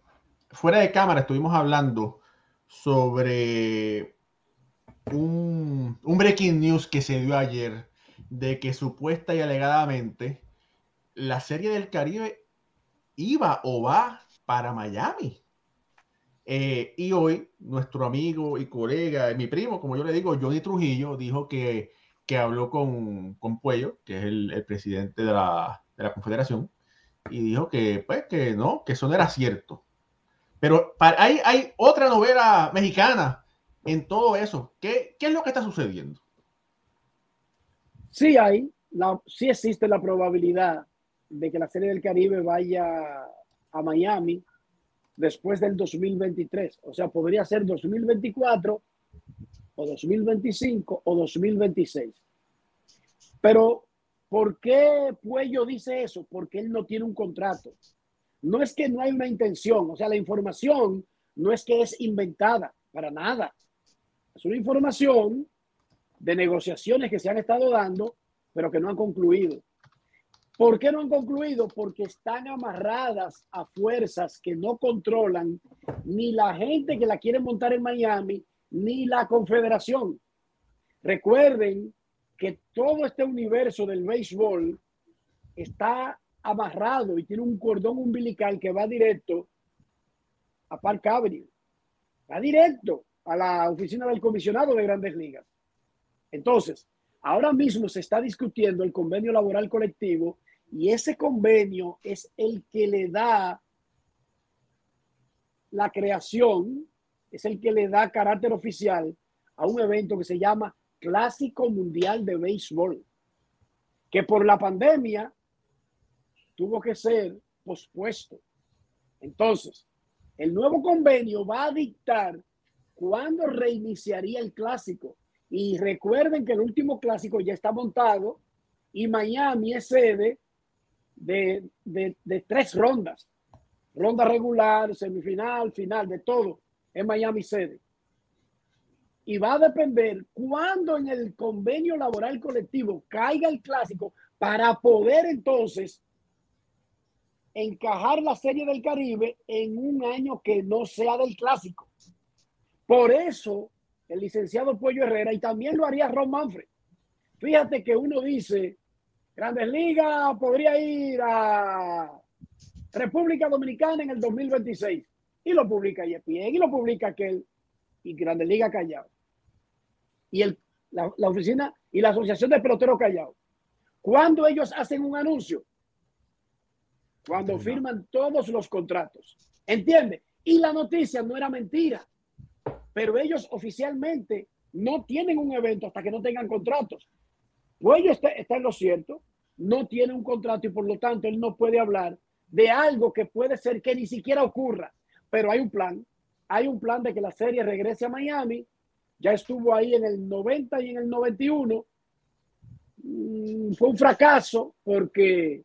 fuera de cámara estuvimos hablando sobre un, un, breaking news que se dio ayer de que supuesta y alegadamente la serie del Caribe iba o va para Miami. Eh, y hoy nuestro amigo y colega, mi primo, como yo le digo, Johnny Trujillo, dijo que, que habló con, con Puello, que es el, presidente de la, de la, Confederación, y dijo que, pues, que no, que eso no era cierto. Pero hay, hay otra novela mexicana en todo eso. ¿Qué, ¿Qué, es lo que está sucediendo? Sí hay, la, sí existe la probabilidad de que la Serie del Caribe vaya a Miami después del 2023. O sea, podría ser 2024 o 2025 o 2026. Pero, ¿por qué Puello dice eso? Porque él no tiene un contrato. No es que no hay una intención, o sea, la información no es que es inventada, para nada. Es una información de negociaciones que se han estado dando, pero que no han concluido. ¿Por qué no han concluido? Porque están amarradas a fuerzas que no controlan ni la gente que la quiere montar en Miami, ni la confederación. Recuerden que todo este universo del béisbol está amarrado y tiene un cordón umbilical que va directo a Park Avenue. Va directo a la oficina del comisionado de grandes ligas. Entonces, ahora mismo se está discutiendo el convenio laboral colectivo y ese convenio es el que le da la creación, es el que le da carácter oficial a un evento que se llama Clásico Mundial de Béisbol, que por la pandemia tuvo que ser pospuesto. Entonces, el nuevo convenio va a dictar cuándo reiniciaría el clásico. Y recuerden que el último clásico ya está montado y Miami es sede de, de, tres rondas. Ronda regular, semifinal, final, de todo en Miami sede. Y va a depender cuándo en el convenio laboral colectivo caiga el clásico para poder entonces encajar la serie del Caribe en un año que no sea del clásico. Por eso el licenciado Pollo Herrera y también lo haría Ron Manfred. Fíjate que uno dice, Grandes Ligas podría ir a República Dominicana en el 2026. Y lo publica ESPN y lo publica aquel. Y Grandes Ligas callado. Y el, la, la, oficina y la Asociación de Peloteros callado. Cuando ellos hacen un anuncio? Cuando firman todos los contratos. ¿Entiende? Y la noticia no era mentira. Pero ellos oficialmente no tienen un evento hasta que no tengan contratos. Puello está, está en lo cierto, no tiene un contrato y por lo tanto él no puede hablar de algo que puede ser que ni siquiera ocurra. pero hay un plan. Hay un plan de que la serie regrese a Miami. Ya estuvo ahí en el 90 y en el 91. Mm, fue un fracaso porque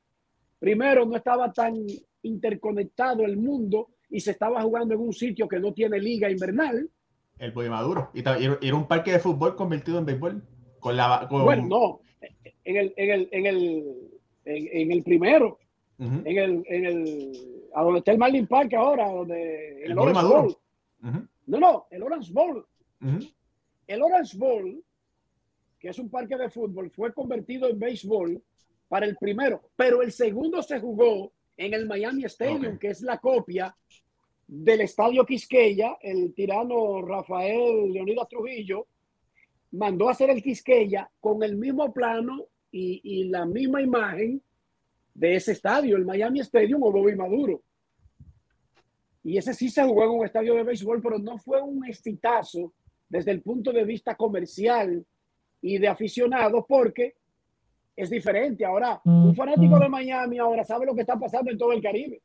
primero no estaba tan interconectado el mundo y se estaba jugando en un sitio que no tiene liga invernal. El Boy Maduro. Y era un parque de fútbol convertido en béisbol. Con la, Bueno, no. En el, en el, en el, en, el primero. en, el, en el. A donde está el Marlin Park ahora, donde. El, Orange Bowl. No, no, el Orange Bowl. El Orange Bowl, que es un parque de fútbol, fue convertido en béisbol para el primero, pero el segundo se jugó en el Miami Stadium, que es la copia del Estadio Quisqueya, el tirano Rafael Leonidas Trujillo mandó a hacer el Quisqueya con el mismo plano y, la misma imagen de ese estadio, el Miami Stadium o Bobby Maduro. Y ese sí se jugó en un estadio de béisbol, pero no fue un exitazo desde el punto de vista comercial y de aficionados, porque es diferente. Ahora, un fanático de Miami ahora sabe lo que está pasando en todo el Caribe.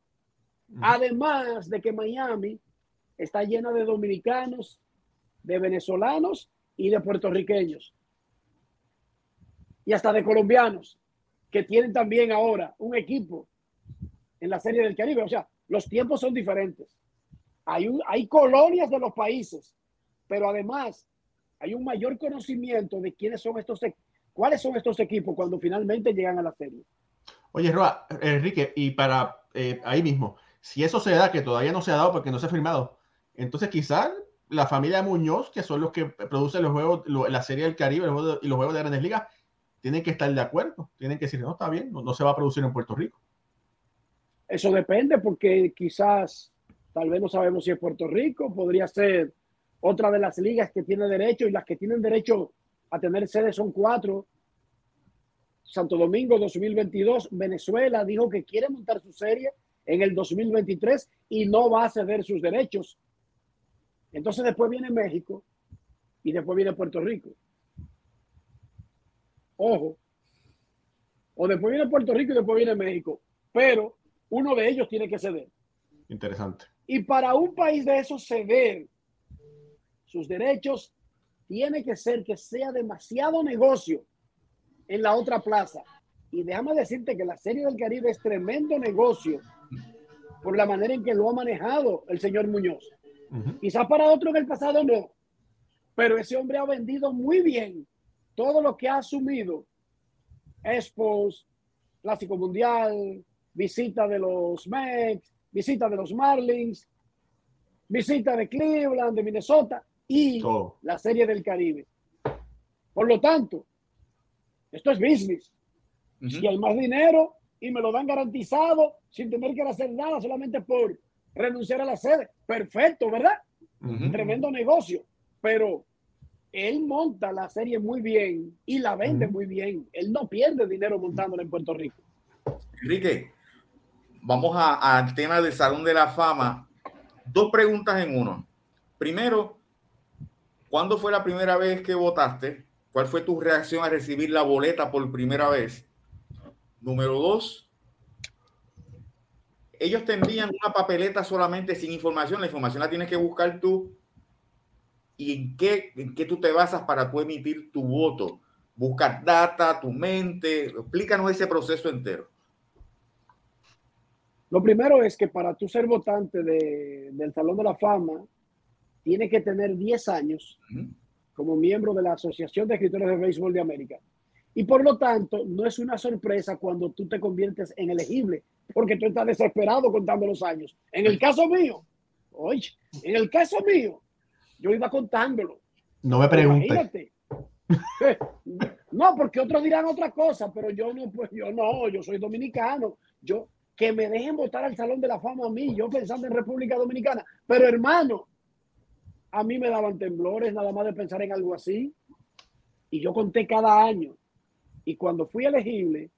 Además de que Miami está llena de dominicanos, de venezolanos y de puertorriqueños. Y hasta de colombianos, que tienen también ahora un equipo en la Serie del Caribe. O sea, los tiempos son diferentes. Hay, hay colonias de los países, pero además hay un mayor conocimiento de quiénes son estos, cuáles son estos equipos cuando finalmente llegan a la serie. Oye, Roa, Enrique, y para eh, ahí mismo, si eso se da, que todavía no se ha dado porque no se ha firmado, entonces quizás la familia Muñoz, que son los que producen los juegos, la Serie del Caribe y los juegos de Grandes Ligas, tienen que estar de acuerdo, tienen que decir, no, está bien, no, se va a producir en Puerto Rico. Eso depende porque quizás, tal vez no sabemos si es Puerto Rico, podría ser otra de las ligas que tiene derecho y las que tienen derecho a tener sede son cuatro. Santo Domingo 2022, Venezuela dijo que quiere montar su serie en el 2023 y no va a ceder sus derechos. Entonces después viene México y después viene Puerto Rico. Ojo. O después viene Puerto Rico y después viene México. Pero uno de ellos tiene que ceder. Interesante. Y para un país de esos ceder sus derechos, tiene que ser que sea demasiado negocio en la otra plaza. Y déjame decirte que la Serie del Caribe es tremendo negocio por la manera en que lo ha manejado el señor Muñoz. Quizás para otro en el pasado no, pero ese hombre ha vendido muy bien todo lo que ha asumido. Expos, Clásico Mundial, visita de los Mets, visita de los Marlins, visita de Cleveland, de Minnesota y la Serie del Caribe. Por lo tanto, esto es business. Si hay más dinero y me lo dan garantizado sin tener que hacer nada solamente por renunciar a la sede, perfecto, ¿verdad? Tremendo negocio. Pero él monta la serie muy bien y la vende muy bien. Él no pierde dinero montándola en Puerto Rico. Enrique, vamos al tema del Salón de la Fama. Dos preguntas en uno. Primero, ¿cuándo fue la primera vez que votaste? ¿Cuál fue tu reacción a recibir la boleta por primera vez? Número dos, ellos te envían una papeleta solamente sin información. La información la tienes que buscar tú. ¿Y en qué, en qué tú te basas para tú emitir tu voto? Buscar data, tu mente. Explícanos ese proceso entero. Lo primero es que para tú ser votante de, del Salón de la Fama, tienes que tener 10 años como miembro de la Asociación de Escritores de Béisbol de América. Y por lo tanto, no es una sorpresa cuando tú te conviertes en elegible, porque tú estás desesperado contando los años. En el caso mío, oye, en el caso mío, yo iba contándolo. No me preguntes. <laughs> No, porque otros dirán otra cosa, pero yo no, pues yo no, yo soy dominicano. Yo, que me dejen votar al Salón de la Fama a mí, yo pensando en República Dominicana. Pero hermano, a mí me daban temblores nada más de pensar en algo así. Y yo conté cada año. Y cuando fui elegible,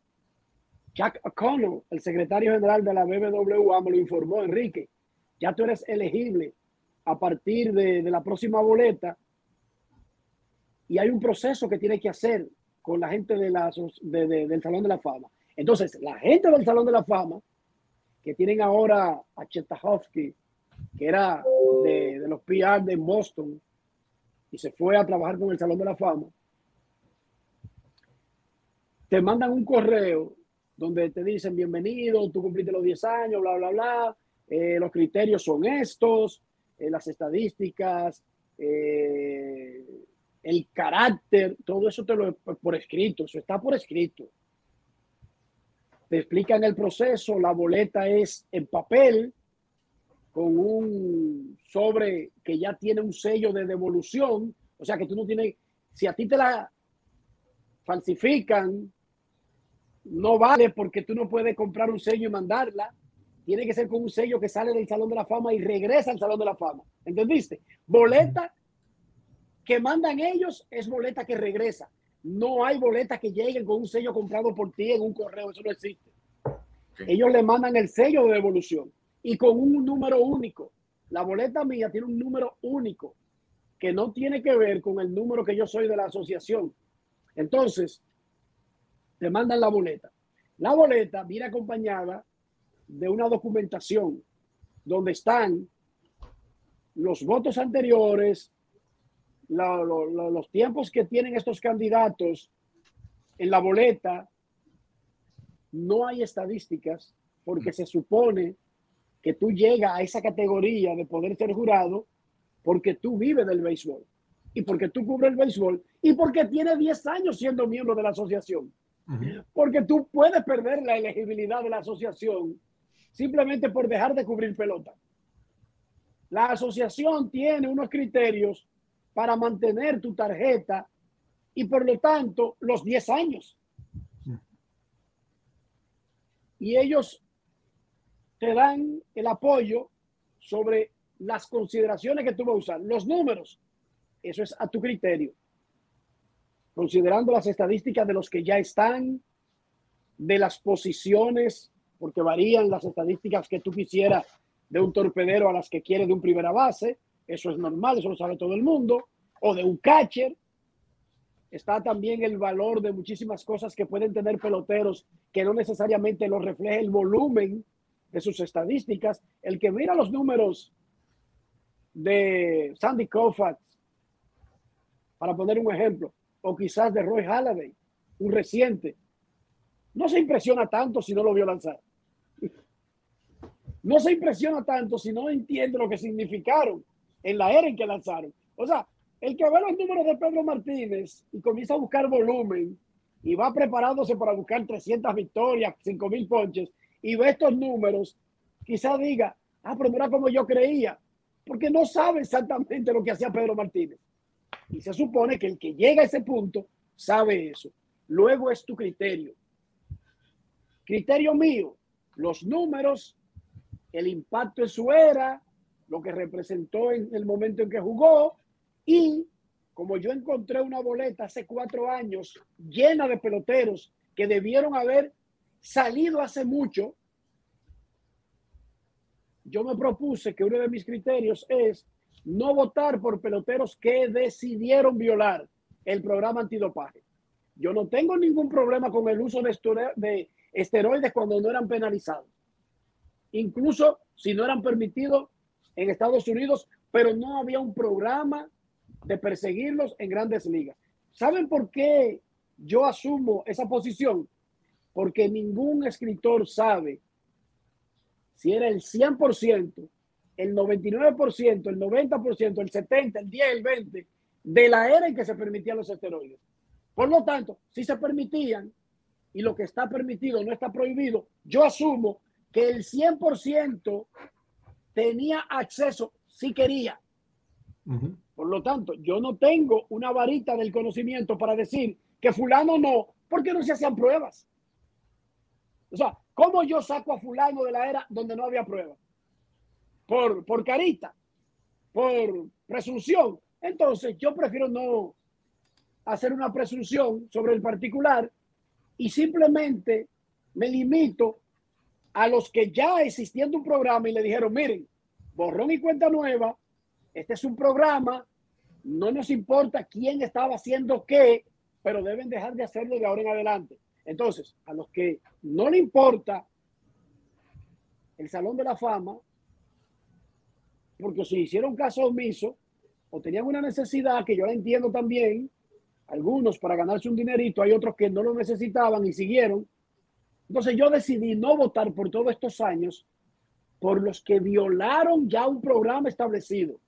Jack O'Connell, el secretario general de la BBWA, me lo informó, Enrique, ya tú eres elegible a partir de, la próxima boleta y hay un proceso que tiene que hacer con la gente del Salón de la Fama. Entonces, la gente del Salón de la Fama, que tienen ahora a Chetahovsky, que era de, de los PR de Boston, y se fue a trabajar con el Salón de la Fama, te mandan un correo donde te dicen bienvenido, tú cumpliste los 10 años, bla, bla, bla, eh, los criterios son estos, eh, las estadísticas, eh, el carácter, todo eso te lo por escrito, eso está por escrito. Te explican el proceso, la boleta es en papel, con un sobre que ya tiene un sello de devolución, o sea que tú no tienes, si a ti te la falsifican, no vale porque tú no puedes comprar un sello y mandarla. Tiene que ser con un sello que sale del Salón de la Fama y regresa al Salón de la Fama. ¿Entendiste? Boleta que mandan ellos es boleta que regresa. No hay boleta que lleguen con un sello comprado por ti en un correo. Eso no existe. Ellos le mandan el sello de devolución y con un número único. La boleta mía tiene un número único que no tiene que ver con el número que yo soy de la asociación. Entonces, te mandan la boleta. La boleta viene acompañada de una documentación donde están los votos anteriores, los tiempos que tienen estos candidatos en la boleta. No hay estadísticas porque se supone que tú llegas a esa categoría de poder ser jurado porque tú vives del béisbol y porque tú cubres el béisbol y porque tienes 10 años siendo miembro de la asociación. Porque tú puedes perder la elegibilidad de la asociación simplemente por dejar de cubrir pelota. La asociación tiene unos criterios para mantener tu tarjeta y por lo tanto los 10 años. Y ellos te dan el apoyo sobre las consideraciones que tú vas a usar. Los números, eso es a tu criterio considerando las estadísticas de los que ya están, de las posiciones, porque varían las estadísticas que tú quisieras de un torpedero a las que quieres de un primera base, eso es normal, eso lo sabe todo el mundo, o de un catcher. Está también el valor de muchísimas cosas que pueden tener peloteros que no necesariamente lo refleja el volumen de sus estadísticas. El que mira los números de Sandy Koufax, para poner un ejemplo, o quizás de Roy Halladay, un reciente. No se impresiona tanto si no lo vio lanzar. No se impresiona tanto si no entiende lo que significaron en la era en que lanzaron. O sea, el que ve los números de Pedro Martínez y comienza a buscar volumen y va preparándose para buscar 300 victorias, 5 mil ponches y ve estos números, quizá diga, ah, pero era como yo creía, porque no sabe exactamente lo que hacía Pedro Martínez. Y se supone que el que llega a ese punto sabe eso. Luego es tu criterio. Criterio mío, los números, el impacto en su era, lo que representó en el momento en que jugó y como yo encontré una boleta hace cuatro años llena de peloteros que debieron haber salido hace mucho, yo me propuse que uno de mis criterios es no votar por peloteros que decidieron violar el programa antidopaje. Yo no tengo ningún problema con el uso de esteroides cuando no eran penalizados. Incluso si no eran permitidos en Estados Unidos, pero no había un programa de perseguirlos en grandes ligas. ¿Saben por qué yo asumo esa posición? Porque ningún escritor sabe si era el 100% el 99%, el 90%, el 70%, el 10%, el 20% de la era en que se permitían los esteroides. Por lo tanto, si se permitían y lo que está permitido no está prohibido, yo asumo que el 100% tenía acceso si quería. Por lo tanto, yo no tengo una varita del conocimiento para decir que fulano no, porque no se hacían pruebas. O sea, ¿cómo yo saco a fulano de la era donde no había pruebas? Por, por carita, por presunción. Entonces, yo prefiero no hacer una presunción sobre el particular y simplemente me limito a los que ya existiendo un programa y le dijeron, miren, borrón y cuenta nueva, este es un programa, no nos importa quién estaba haciendo qué, pero deben dejar de hacerlo de ahora en adelante. Entonces, a los que no le importa el Salón de la Fama, porque si hicieron caso omiso o tenían una necesidad que yo la entiendo también, algunos para ganarse un dinerito, hay otros que no lo necesitaban y siguieron. Entonces yo decidí no votar por todos estos años por los que violaron ya un programa establecido.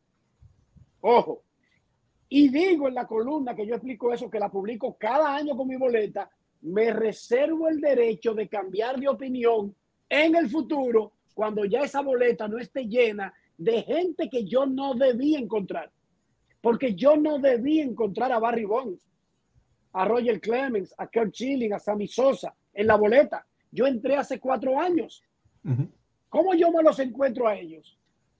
Ojo, y digo en la columna que yo explico eso, que la publico cada año con mi boleta, me reservo el derecho de cambiar de opinión en el futuro cuando ya esa boleta no esté llena de gente que yo no debí encontrar. Porque yo no debí encontrar a Barry Bonds, a Roger Clemens, a Kurt Schilling, a Sammy Sosa en la boleta. Yo entré hace cuatro años. ¿Cómo yo me los encuentro a ellos?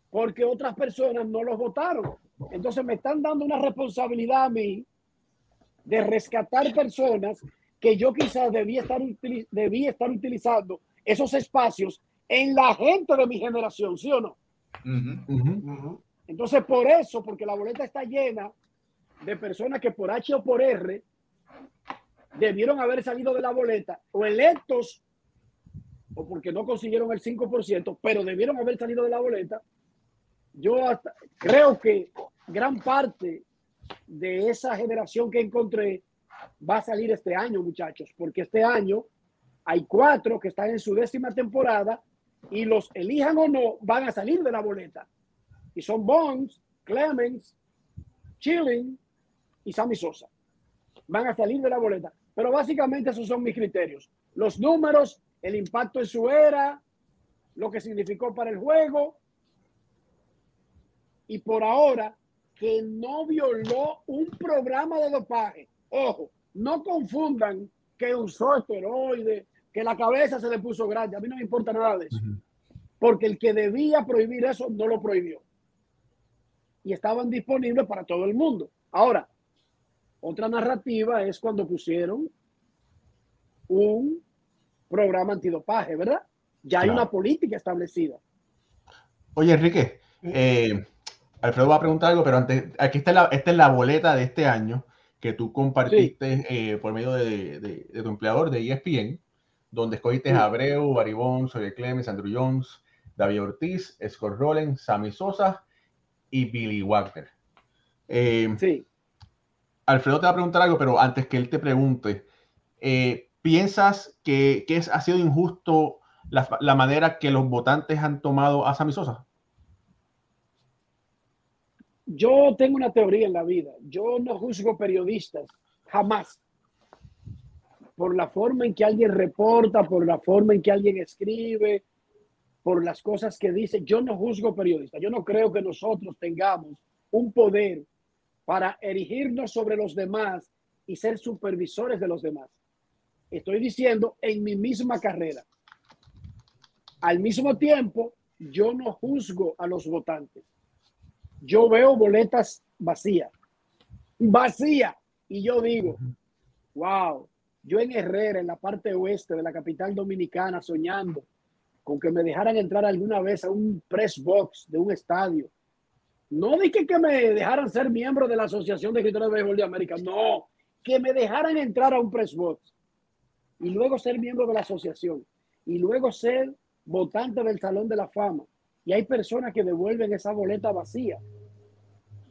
Porque otras personas no los votaron. Entonces me están dando una responsabilidad a mí de rescatar personas que yo quizás debía estar, debía estar utilizando esos espacios en la gente de mi generación, ¿sí o no? Entonces, por eso, porque la boleta está llena de personas que por H o por R debieron haber salido de la boleta o electos o porque no consiguieron el 5%, pero debieron haber salido de la boleta, yo creo que gran parte de esa generación que encontré va a salir este año, muchachos, porque este año hay cuatro que están en su décima temporada y los elijan o no, van a salir de la boleta. Y son Bonds, Clemens, Chilling y Sammy Sosa. Van a salir de la boleta. Pero básicamente esos son mis criterios. Los números, el impacto en su era, lo que significó para el juego y por ahora que no violó un programa de dopaje. Ojo, no confundan que usó esteroides, que la cabeza se le puso grande. A mí no me importa nada de eso. Porque el que debía prohibir eso no lo prohibió. Y estaban disponibles para todo el mundo. Ahora, otra narrativa es cuando pusieron un programa antidopaje, ¿verdad? Ya hay una política establecida. Oye, Enrique, eh, Alfredo va a preguntar algo, pero antes, aquí está la, esta es la boleta de este año que tú compartiste eh, por medio de, tu empleador de ESPN, donde escogiste a Abreu, Baribón, Soy Clemens, Andrew Jones, David Ortiz, Scott Rollins, Sammy Sosa y Billy Wagner. Eh, sí. Alfredo te va a preguntar algo, pero antes que él te pregunte, eh, ¿piensas que, que ha sido injusto la, la, manera que los votantes han tomado a Sammy Sosa? Yo tengo una teoría en la vida. Yo no juzgo periodistas, jamás. Por la forma en que alguien reporta, por la forma en que alguien escribe, por las cosas que dice. Yo no juzgo periodistas. Yo no creo que nosotros tengamos un poder para erigirnos sobre los demás y ser supervisores de los demás. Estoy diciendo en mi misma carrera. Al mismo tiempo, yo no juzgo a los votantes yo veo boletas vacías, vacía, y yo digo, wow, yo en Herrera, en la parte oeste de la capital dominicana, soñando con que me dejaran entrar alguna vez a un press box de un estadio. No dije que me dejaran ser miembro de la Asociación de Escritores de Béisbol de América, no, que me dejaran entrar a un press box y luego ser miembro de la asociación y luego ser votante del Salón de la Fama y hay personas que devuelven esa boleta vacía.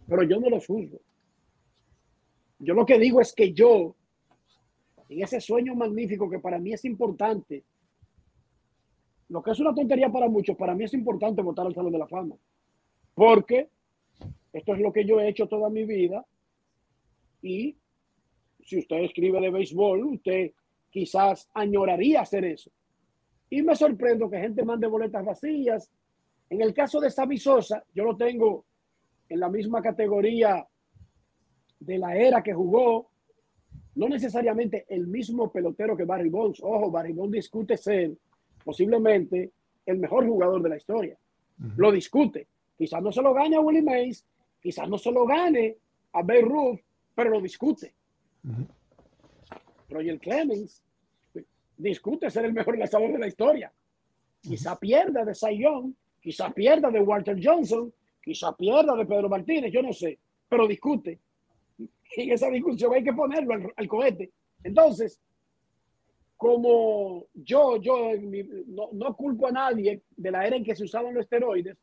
Pero yo no los juzgo. Yo lo que digo es que yo, en ese sueño magnífico que para mí es importante, lo que es una tontería para muchos, para mí es importante votar al Salón de la Fama. Porque esto es lo que yo he hecho toda mi vida. Y si usted escribe de béisbol, usted quizás añoraría hacer eso. Y me sorprendo que gente mande boletas vacías en el caso de Sammy Sosa, yo lo tengo en la misma categoría de la era que jugó, no necesariamente el mismo pelotero que Barry Bonds. Ojo, Barry Bonds discute ser posiblemente el mejor jugador de la historia. Lo discute. Quizás no se lo gane a Willie Mays, quizás no se lo gane a Babe Ruth, pero lo discute. Roger Clemens discute ser el mejor lanzador de la historia. Quizá pierda de Cy Young, Quizá pierda de Walter Johnson, quizá pierda de Pedro Martínez, yo no sé, pero discute. Y esa discusión hay que ponerlo al, cohete. Entonces, como yo, yo no, no, culpo a nadie de la era en que se usaban los esteroides,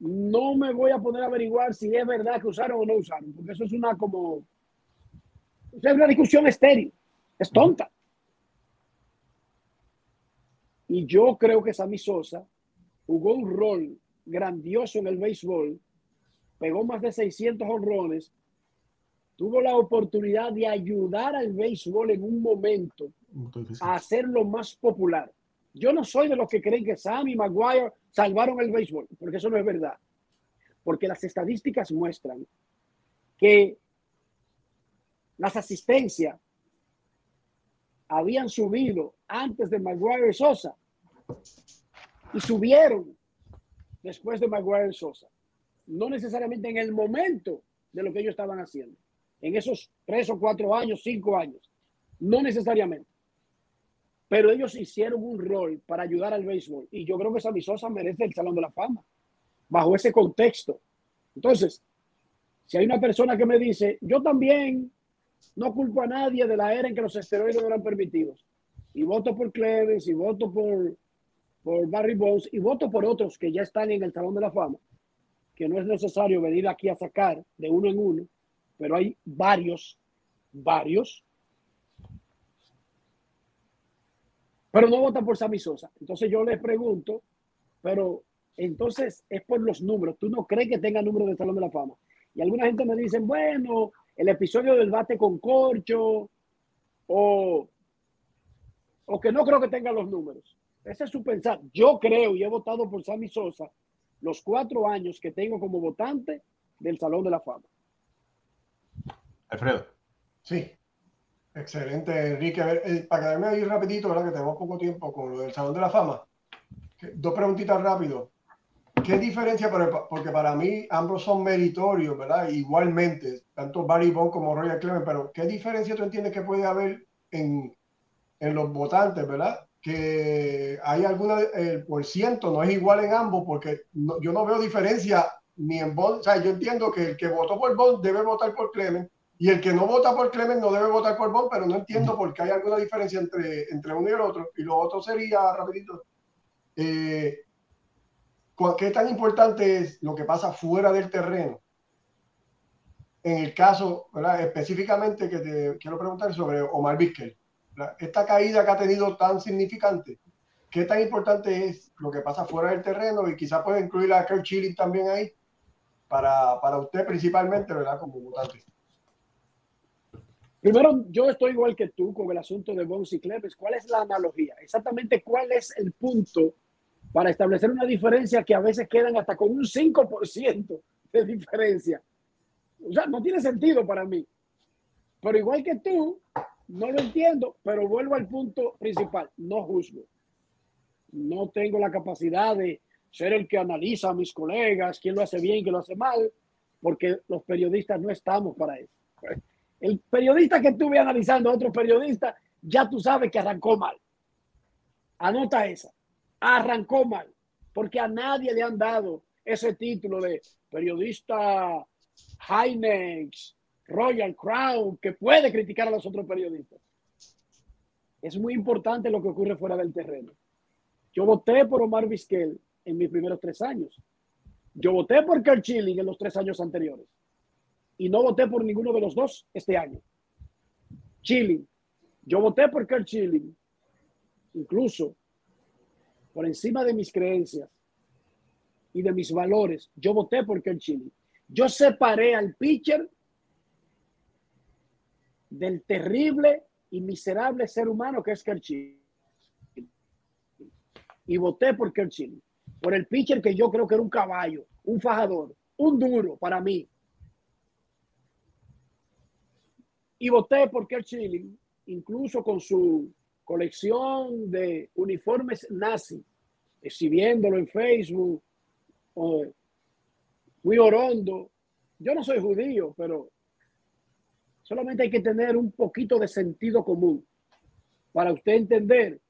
no me voy a poner a averiguar si es verdad que usaron o no usaron, porque eso es una como es una discusión estéril, es tonta. Y yo creo que Sammy Sosa jugó un rol grandioso en el béisbol, pegó más de 600 honrones, tuvo la oportunidad de ayudar al béisbol en un momento a hacerlo más popular. Yo no soy de los que creen que Sammy Maguire salvaron el béisbol, porque eso no es verdad. Porque las estadísticas muestran que las asistencias habían subido antes de Maguire y Sosa y subieron después de Maguire y Sosa. No necesariamente en el momento de lo que ellos estaban haciendo. En esos tres o cuatro años, cinco años. No necesariamente pero ellos hicieron un rol para ayudar al béisbol y yo creo que Sammy Sosa merece el Salón de la Fama bajo ese contexto. Entonces, si hay una persona que me dice, yo también no culpo a nadie de la era en que los esteroides eran permitidos y voto por Clemens y voto por, por Barry Bonds y voto por otros que ya están en el Salón de la Fama, que no es necesario venir aquí a sacar de uno en uno, pero hay varios, varios pero no vota por Sammy Sosa. Entonces yo les pregunto, pero entonces es por los números. ¿Tú no crees que tenga números de Salón de la Fama? Y alguna gente me dice, bueno, el episodio del bate con corcho, o, o que no creo que tenga los números. Ese es su pensar. Yo creo y he votado por Sammy Sosa los cuatro años que tengo como votante del Salón de la Fama. Alfredo. Sí, Excelente, Enrique. A ver, eh, para quedarme ahí rapidito, ¿verdad? Que tenemos poco tiempo con lo del Salón de la Fama. Dos preguntitas rápido. ¿Qué diferencia? Porque para mí ambos son meritorios, ¿verdad? Igualmente, tanto Barry Bond como Roger Clemens, pero ¿qué diferencia tú entiendes que puede haber en, en los votantes, ¿verdad? Que hay alguna, el por ciento no es igual en ambos, porque yo no veo diferencia ni en Bond, o sea, yo entiendo que el que votó por Bond debe votar por Clemens, y el que no vota por Clemens no debe votar por Bond, pero no entiendo por qué hay alguna diferencia entre, entre uno y el otro. Y lo otro sería, rapidito, eh, ¿qué tan importante es lo que pasa fuera del terreno? En el caso, ¿verdad? específicamente que te quiero preguntar sobre Omar Vizquel. Esta caída que ha tenido tan significante, ¿qué tan importante es lo que pasa fuera del terreno? Y quizás puede incluir a Kirk Chilling también ahí, para, para usted principalmente, ¿verdad? Como votante. Primero, yo estoy igual que tú con el asunto de Bones y Clemens. ¿Cuál es la analogía? Exactamente cuál es el punto para establecer una diferencia que a veces quedan hasta con un 5% de diferencia. O sea, no tiene sentido para mí. Pero igual que tú, no lo entiendo, pero vuelvo al punto principal. No juzgo. No tengo la capacidad de ser el que analiza a mis colegas, quién lo hace bien, quién lo hace mal, porque los periodistas no estamos para eso. El periodista que estuve analizando otro periodista, ya tú sabes que arrancó mal. Anota esa. Arrancó mal. Porque a nadie le han dado ese título de periodista Heinex, Royal Crown, que puede criticar a los otros periodistas. Es muy importante lo que ocurre fuera del terreno. Yo voté por Omar Vizquel en mis primeros tres años. Yo voté por Kerr Chilling en los tres años anteriores y no voté por ninguno de los dos este año. Chilling. Yo voté por Kurt Chilling, incluso por encima de mis creencias y de mis valores. Yo voté por Kurt Chilling. Yo separé al pitcher del terrible y miserable ser humano que es Kurt Chilling. Y voté por Kurt Chilling. Por el pitcher que yo creo que era un caballo, un fajador, un duro para mí, Y voté por Kerr Chilling, incluso con su colección de uniformes nazi, exhibiéndolo en Facebook, muy orondo. Yo no soy judío, pero solamente hay que tener un poquito de sentido común para usted entender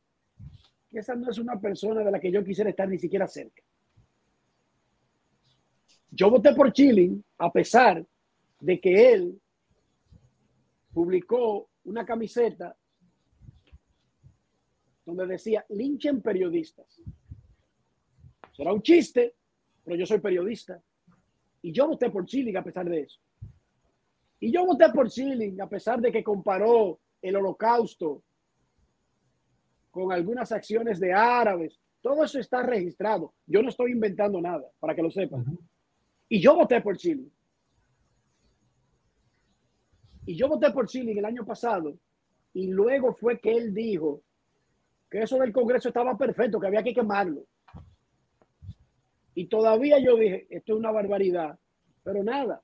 que esa no es una persona de la que yo quisiera estar ni siquiera cerca. Yo voté por Chilling a pesar de que él publicó una camiseta donde decía linchen periodistas. Será un chiste, pero yo soy periodista. Y yo voté por Chilling a pesar de eso. Y yo voté por Chilling a pesar de que comparó el holocausto con algunas acciones de árabes. Todo eso está registrado. Yo no estoy inventando nada, para que lo sepan. Y yo voté por Chile. Y yo voté por Chile el año pasado. Y luego fue que él dijo que eso del Congreso estaba perfecto, que había que quemarlo. Y todavía yo dije, esto es una barbaridad. Pero nada,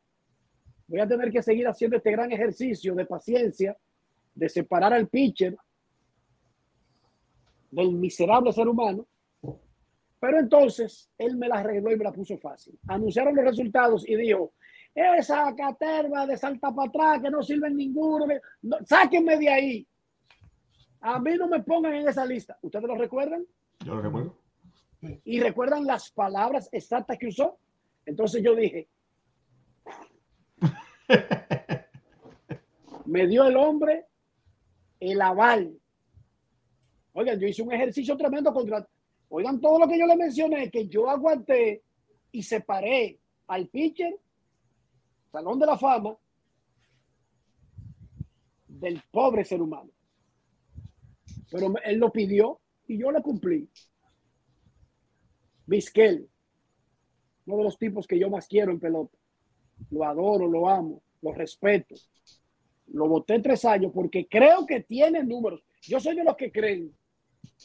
voy a tener que seguir haciendo este gran ejercicio de paciencia, de separar al pitcher del miserable ser humano. Pero entonces él me la arregló y me la puso fácil. Anunciaron los resultados y dijo, esa caterva de salta para atrás que no sirven ninguno, sáquenme de ahí. A mí no me pongan en esa lista. ¿Ustedes lo recuerdan? Yo lo recuerdo. Y recuerdan las palabras exactas que usó. Entonces yo dije, <laughs> me dio el hombre el aval Oigan, yo hice un ejercicio tremendo contra. Oigan, todo lo que yo le mencioné, que yo aguanté y separé al pitcher, Salón de la Fama, del pobre ser humano. Pero él lo pidió y yo le cumplí. Vizquel, uno de los tipos que yo más quiero en pelota. Lo adoro, lo amo, lo respeto. Lo voté tres años porque creo que tiene números. Yo soy de los que creen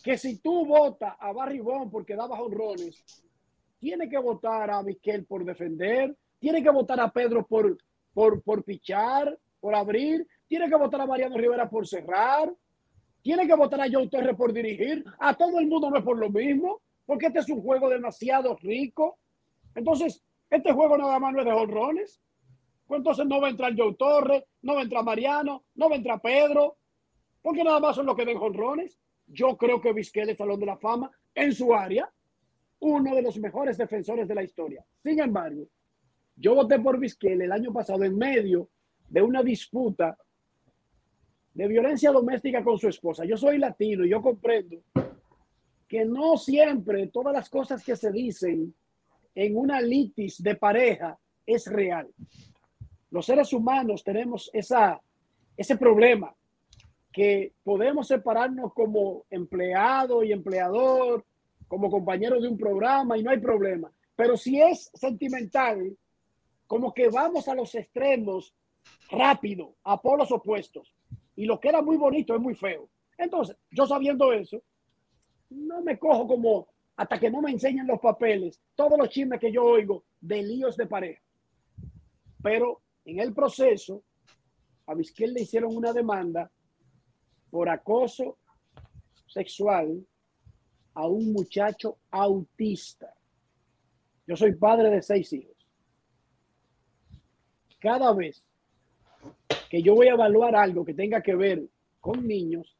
que si tú votas a Barry Bond porque daba honrones, tiene que votar a Miquel por defender, tiene que votar a Pedro por, por, por pichar, por abrir, tiene que votar a Mariano Rivera por cerrar, tiene que votar a Joe Torres por dirigir, a todo el mundo no es por lo mismo, porque este es un juego demasiado rico. Entonces, este juego nada más no es de honrones. Pues entonces no va a entrar Joe Torres, no va a entrar Mariano, no va a entrar Pedro, porque nada más son los que den honrones. Yo creo que Vizquel es Salón de la Fama en su área, uno de los mejores defensores de la historia. Sin embargo, yo voté por Vizquel el año pasado en medio de una disputa de violencia doméstica con su esposa. Yo soy latino y yo comprendo que no siempre todas las cosas que se dicen en una litis de pareja es real. Los seres humanos tenemos esa, ese problema que podemos separarnos como empleado y empleador, como compañero de un programa y no hay problema. Pero si es sentimental, como que vamos a los extremos rápido, a polos opuestos. Y lo que era muy bonito es muy feo. Entonces, yo sabiendo eso, no me cojo como hasta que no me enseñen los papeles, todos los chismes que yo oigo de líos de pareja. Pero en el proceso, a Vizquel le hicieron una demanda por acoso sexual a un muchacho autista. Yo soy padre de seis hijos. Cada vez que yo voy a evaluar algo que tenga que ver con niños,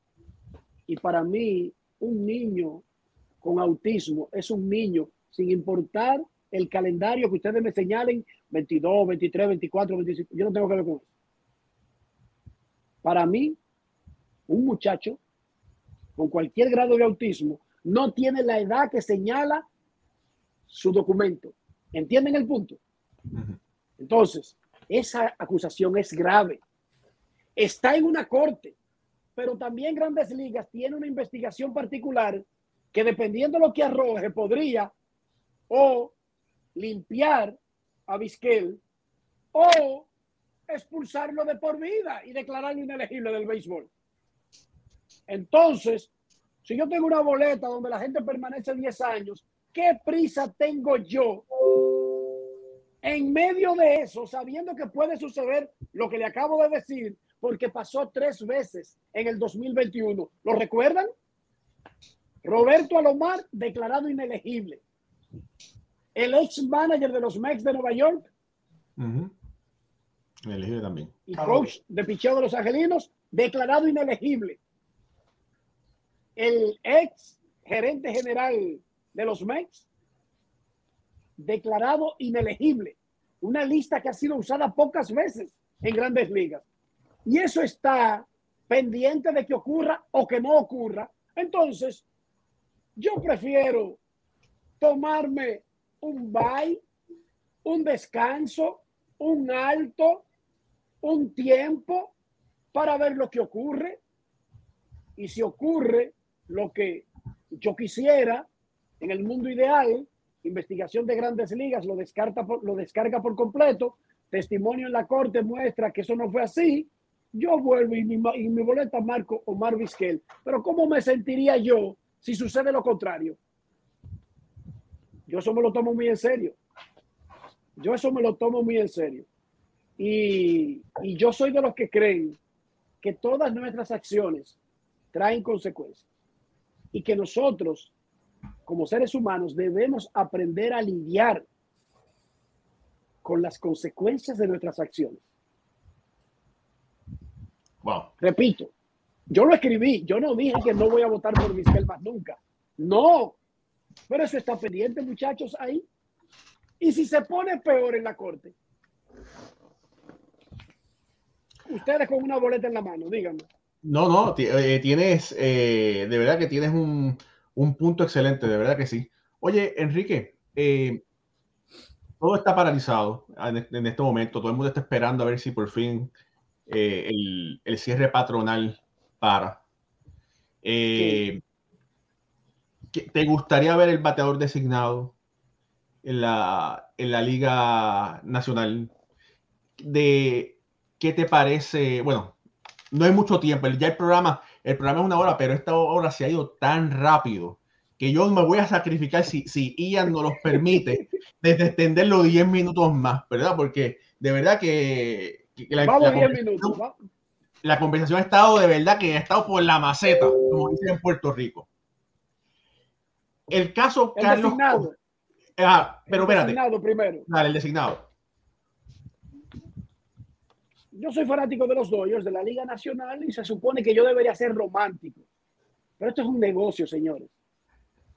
y para mí un niño con autismo es un niño, sin importar el calendario que ustedes me señalen, 22, 23, 24, 25, yo no tengo que ver con eso. Para mí, un muchacho con cualquier grado de autismo no tiene la edad que señala su documento. ¿Entienden el punto? Entonces, esa acusación es grave. Está en una corte, pero también Grandes Ligas tiene una investigación particular que dependiendo de lo que arroje podría o limpiar a Vizquel o expulsarlo de por vida y declararlo inelegible del béisbol. Entonces, si yo tengo una boleta donde la gente permanece 10 años, ¿qué prisa tengo yo en medio de eso, sabiendo que puede suceder lo que le acabo de decir, porque pasó tres veces en el 2021? ¿Lo recuerdan? Roberto Alomar declarado inelegible. El ex manager de los Mets de Nueva York. Inelegible también. Y coach de picheo de los angelinos declarado inelegible el ex gerente general de los Mets, declarado inelegible. Una lista que ha sido usada pocas veces en grandes ligas. Y eso está pendiente de que ocurra o que no ocurra. Entonces, yo prefiero tomarme un bye, un descanso, un alto, un tiempo para ver lo que ocurre. Y si ocurre lo que yo quisiera en el mundo ideal, investigación de grandes ligas lo, descarta por, lo descarga por completo, testimonio en la corte muestra que eso no fue así, yo vuelvo y mi, y mi boleta marco Omar Vizquel. Pero ¿cómo me sentiría yo si sucede lo contrario? Yo eso me lo tomo muy en serio. Yo eso me lo tomo muy en serio. Y, y yo soy de los que creen que todas nuestras acciones traen consecuencias y que nosotros como seres humanos debemos aprender a lidiar con las consecuencias de nuestras acciones. Wow. Repito, yo lo escribí, yo no dije que no voy a votar por Vizquel más nunca. No, pero eso está pendiente, muchachos, ahí. Y si se pone peor en la corte, ustedes con una boleta en la mano, díganme. No, no, eh, tienes, eh, de verdad que tienes un, un punto excelente, de verdad que sí. Oye, Enrique, eh, todo está paralizado en, este momento. Todo el mundo está esperando a ver si por fin eh, el, cierre patronal para. Eh, ¿Te gustaría ver el bateador designado en la, en la Liga Nacional? De, ¿Qué te parece? Bueno, no hay mucho tiempo. Ya el programa el programa es una hora, pero esta hora se ha ido tan rápido que yo me voy a sacrificar si, si Ian nos los permite desde extenderlo 10 minutos más, ¿verdad? Porque de verdad que, la, Vamos 10 minutos. la conversación ha estado de verdad que ha estado por la maceta, como dicen en Puerto Rico. El caso el Carlos. Designado. Ah, pero el espérate. Designado primero. Dale, el designado yo soy fanático de los Dodgers, de la Liga Nacional, y se supone que yo debería ser romántico. Pero esto es un negocio, señores.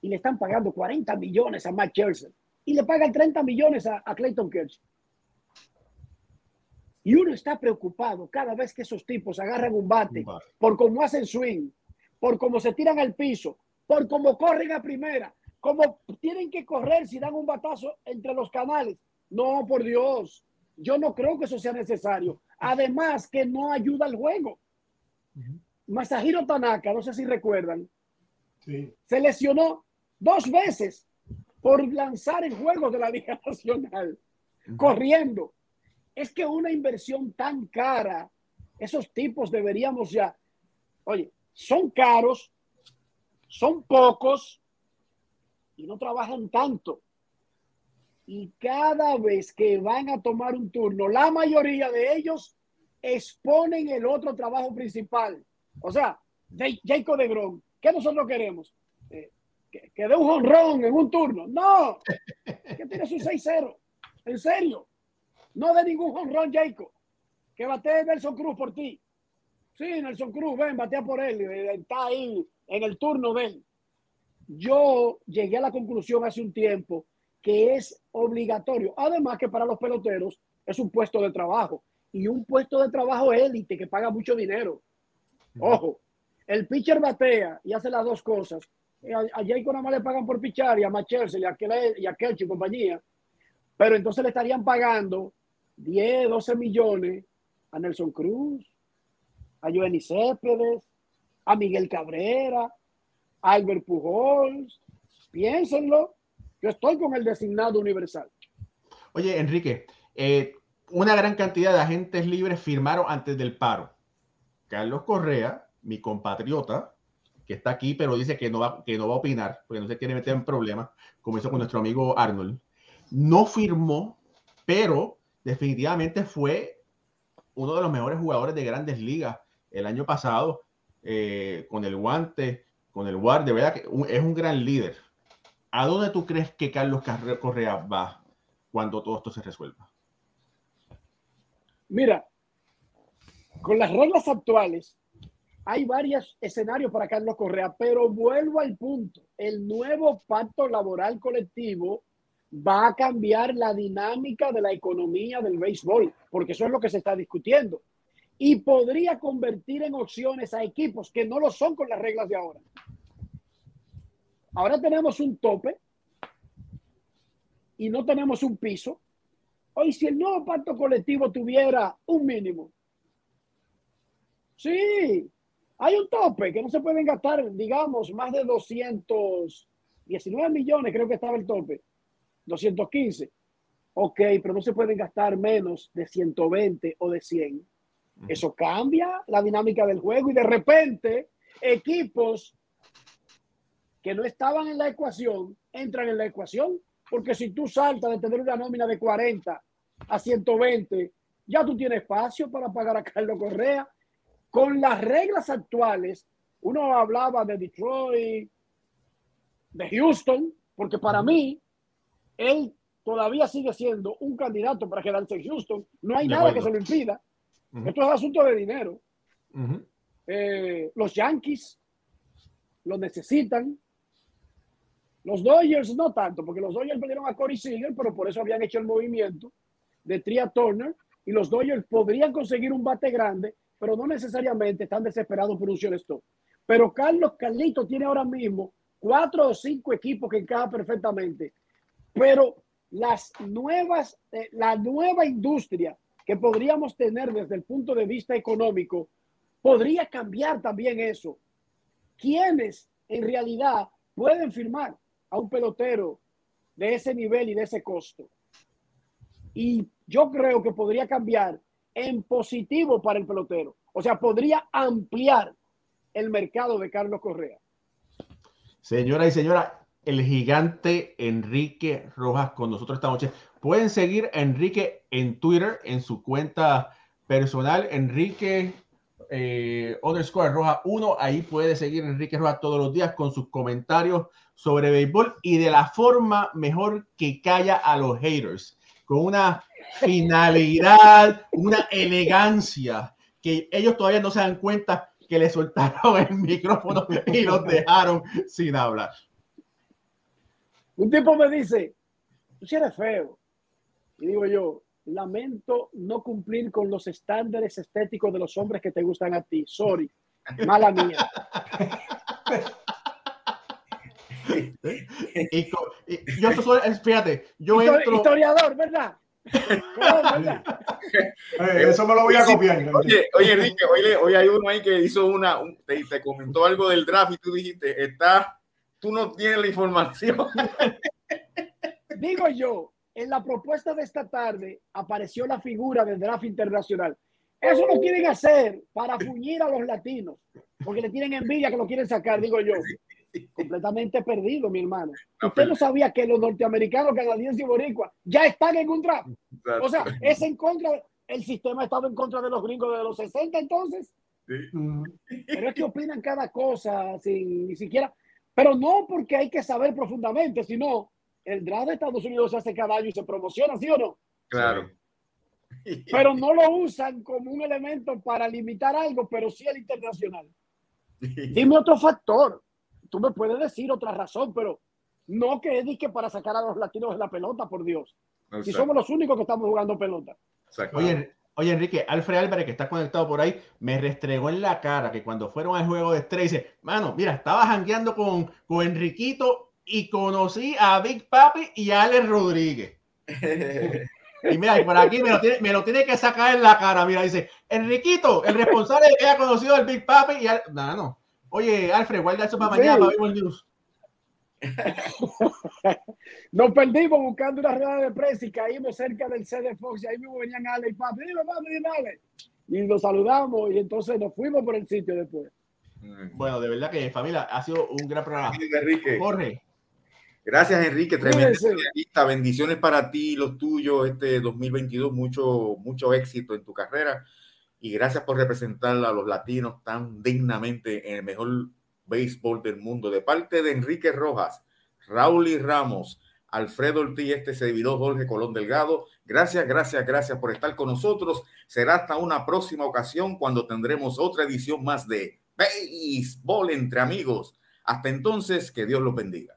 Y le están pagando 40 millones a Matt Scherzer. Y le pagan 30 millones a, Clayton Kershaw. Y uno está preocupado cada vez que esos tipos agarran un bate, por cómo hacen swing, por cómo se tiran al piso, por cómo corren a primera, cómo tienen que correr si dan un batazo entre los canales. No, por Dios, yo no creo que eso sea necesario. Además que no ayuda al juego. Masahiro Tanaka, no sé si recuerdan, se lesionó dos veces por lanzar en juegos de la Liga <laughs> Nacional, corriendo. Es que una inversión tan cara, esos tipos deberíamos ya, oye, son caros, son pocos y no trabajan tanto y cada vez que van a tomar un turno, la mayoría de ellos exponen el otro trabajo principal. O sea, Jacob de Grom, ¿qué nosotros queremos? Eh, que, dé un honrón en un turno. No, que tiene su 6-0. En serio. No de ningún honrón, Jacob. Que bate Nelson Cruz por ti. Sí, Nelson Cruz, ven, batea por él. Eh, está ahí en el turno de él. Yo llegué a la conclusión hace un tiempo que es obligatorio. Además que para los peloteros es un puesto de trabajo y un puesto de trabajo élite que paga mucho dinero. Ojo, el pitcher batea y hace las dos cosas. Eh, a, a nada más le pagan por pichar y a Machers y a, y a Kelch y compañía. Pero entonces le estarían pagando 10, 12 millones a Nelson Cruz, a Joenny Céspedes, a Miguel Cabrera, a Albert Pujols. Piénsenlo. Estoy con el designado universal. Oye, Enrique, eh, una gran cantidad de agentes libres firmaron antes del paro. Carlos Correa, mi compatriota, que está aquí, pero dice que no va, que no va a opinar, porque no se quiere meter en problemas, como hizo con nuestro amigo Arnold, no firmó, pero definitivamente fue uno de los mejores jugadores de grandes ligas el año pasado, eh, con el guante, con el guardia, verdad que es un gran líder. ¿A dónde tú crees que Carlos Correa va cuando todo esto se resuelva? Mira, con las reglas actuales hay varios escenarios para Carlos Correa, pero vuelvo al punto. El nuevo pacto laboral colectivo va a cambiar la dinámica de la economía del béisbol, porque eso es lo que se está discutiendo. Y podría convertir en opciones a equipos que no lo son con las reglas de ahora. Ahora tenemos un tope y no tenemos un piso. Hoy, si el nuevo pacto colectivo tuviera un mínimo, sí, hay un tope que no se pueden gastar, digamos, más de 219 millones, creo que estaba el tope, 215. Ok, pero no se pueden gastar menos de 120 o de 100. Eso cambia la dinámica del juego y de repente equipos que no estaban en la ecuación entran en la ecuación. Porque si tú saltas de tener una nómina de 40 a 120, ya tú tienes espacio para pagar a Carlos Correa. Con las reglas actuales, uno hablaba de Detroit, de Houston, porque para mí, él todavía sigue siendo un candidato para quedarse en Houston. No hay nada que se lo impida. Esto es asunto de dinero. Eh, los Yankees lo necesitan. Los Dodgers no tanto, porque los Dodgers perdieron a Corey Seager, pero por eso habían hecho el movimiento de Tria Turner. Y los Dodgers podrían conseguir un bate grande, pero no necesariamente están desesperados por un shortstop. Pero Carlos Carlito tiene ahora mismo cuatro o cinco equipos que encajan perfectamente. Pero las nuevas, eh, la nueva industria que podríamos tener desde el punto de vista económico, podría cambiar también eso. ¿Quiénes en realidad pueden firmar a un pelotero de ese nivel y de ese costo? Y yo creo que podría cambiar en positivo para el pelotero. O sea, podría ampliar el mercado de Carlos Correa. Señora y señora, el gigante Enrique Rojas con nosotros esta noche. Pueden seguir a Enrique en Twitter, en su cuenta personal, Enrique eh, underscore Roja 1. Ahí puede seguir Enrique Rojas todos los días con sus comentarios sobre béisbol y de la forma mejor que calla a los haters, con una finalidad, una elegancia que ellos todavía no se dan cuenta que le soltaron el micrófono y los dejaron sin hablar. Un tipo me dice, tú si eres feo. Y digo yo, lamento no cumplir con los estándares estéticos de los hombres que te gustan a ti. Sorry, mala mía. y, yo soy, fíjate, yo entro... Historiador, ¿verdad? <laughs> eso me lo voy a copiar. Oye, oye Enrique, oye, hoy hay uno ahí que hizo una, te, te, comentó algo del draft y tú dijiste, está, tú no tienes la información. Digo yo, en la propuesta de esta tarde apareció la figura del draft internacional. Eso lo quieren hacer para fuñir a los latinos, porque le tienen envidia que lo quieren sacar, digo yo. Completamente perdido, mi hermano. Usted no sabía que los norteamericanos, canadienses y boricuas ya están en un draft. O sea, es en contra, el sistema ha estado en contra de los gringos de los 60 entonces. Pero es que opinan cada cosa sin ni siquiera, pero no porque hay que saber profundamente, sino el draft de Estados Unidos se hace cada año y se promociona, ¿sí o no? Claro. Pero no lo usan como un elemento para limitar algo, pero sí el internacional. Dime otro factor. Tú me puedes decir otra razón, pero no que es que para sacar a los latinos de la pelota, por Dios. Si somos los únicos que estamos jugando pelota. Oye, oye, Enrique, Alfred Álvarez, que está conectado por ahí, me restregó en la cara que cuando fueron al juego de estrella, dice, mano, mira, estaba jangueando con, con Enriquito y conocí a Big Papi y a Alex Rodríguez. <laughs> y mira, y por aquí me lo, tiene, me lo, tiene, que sacar en la cara. Mira, dice, Enriquito, el responsable de que haya conocido al Big Papi y al... No, no. Oye, Alfred, guarda eso para mañana para el News. <laughs> Nos perdimos buscando una rueda de prensa y caímos cerca del CD Fox y ahí mismo venían Alex y Papi. Dime, papi, dime, Alex. Y nos saludamos y entonces nos fuimos por el sitio después. Bueno, de verdad que familia ha sido un gran programa. Jorge, Gracias, Enrique. Tremenda Bendiciones para ti y los tuyos este 2022. Mucho, mucho éxito en tu carrera. Y gracias por representar a los latinos tan dignamente en el mejor béisbol del mundo. De parte de Enrique Rojas, Raúl y Ramos, Alfredo Ortiz, este servidor Jorge Colón Delgado. Gracias, gracias, gracias por estar con nosotros. Será hasta una próxima ocasión cuando tendremos otra edición más de Béisbol entre amigos. Hasta entonces, que Dios los bendiga.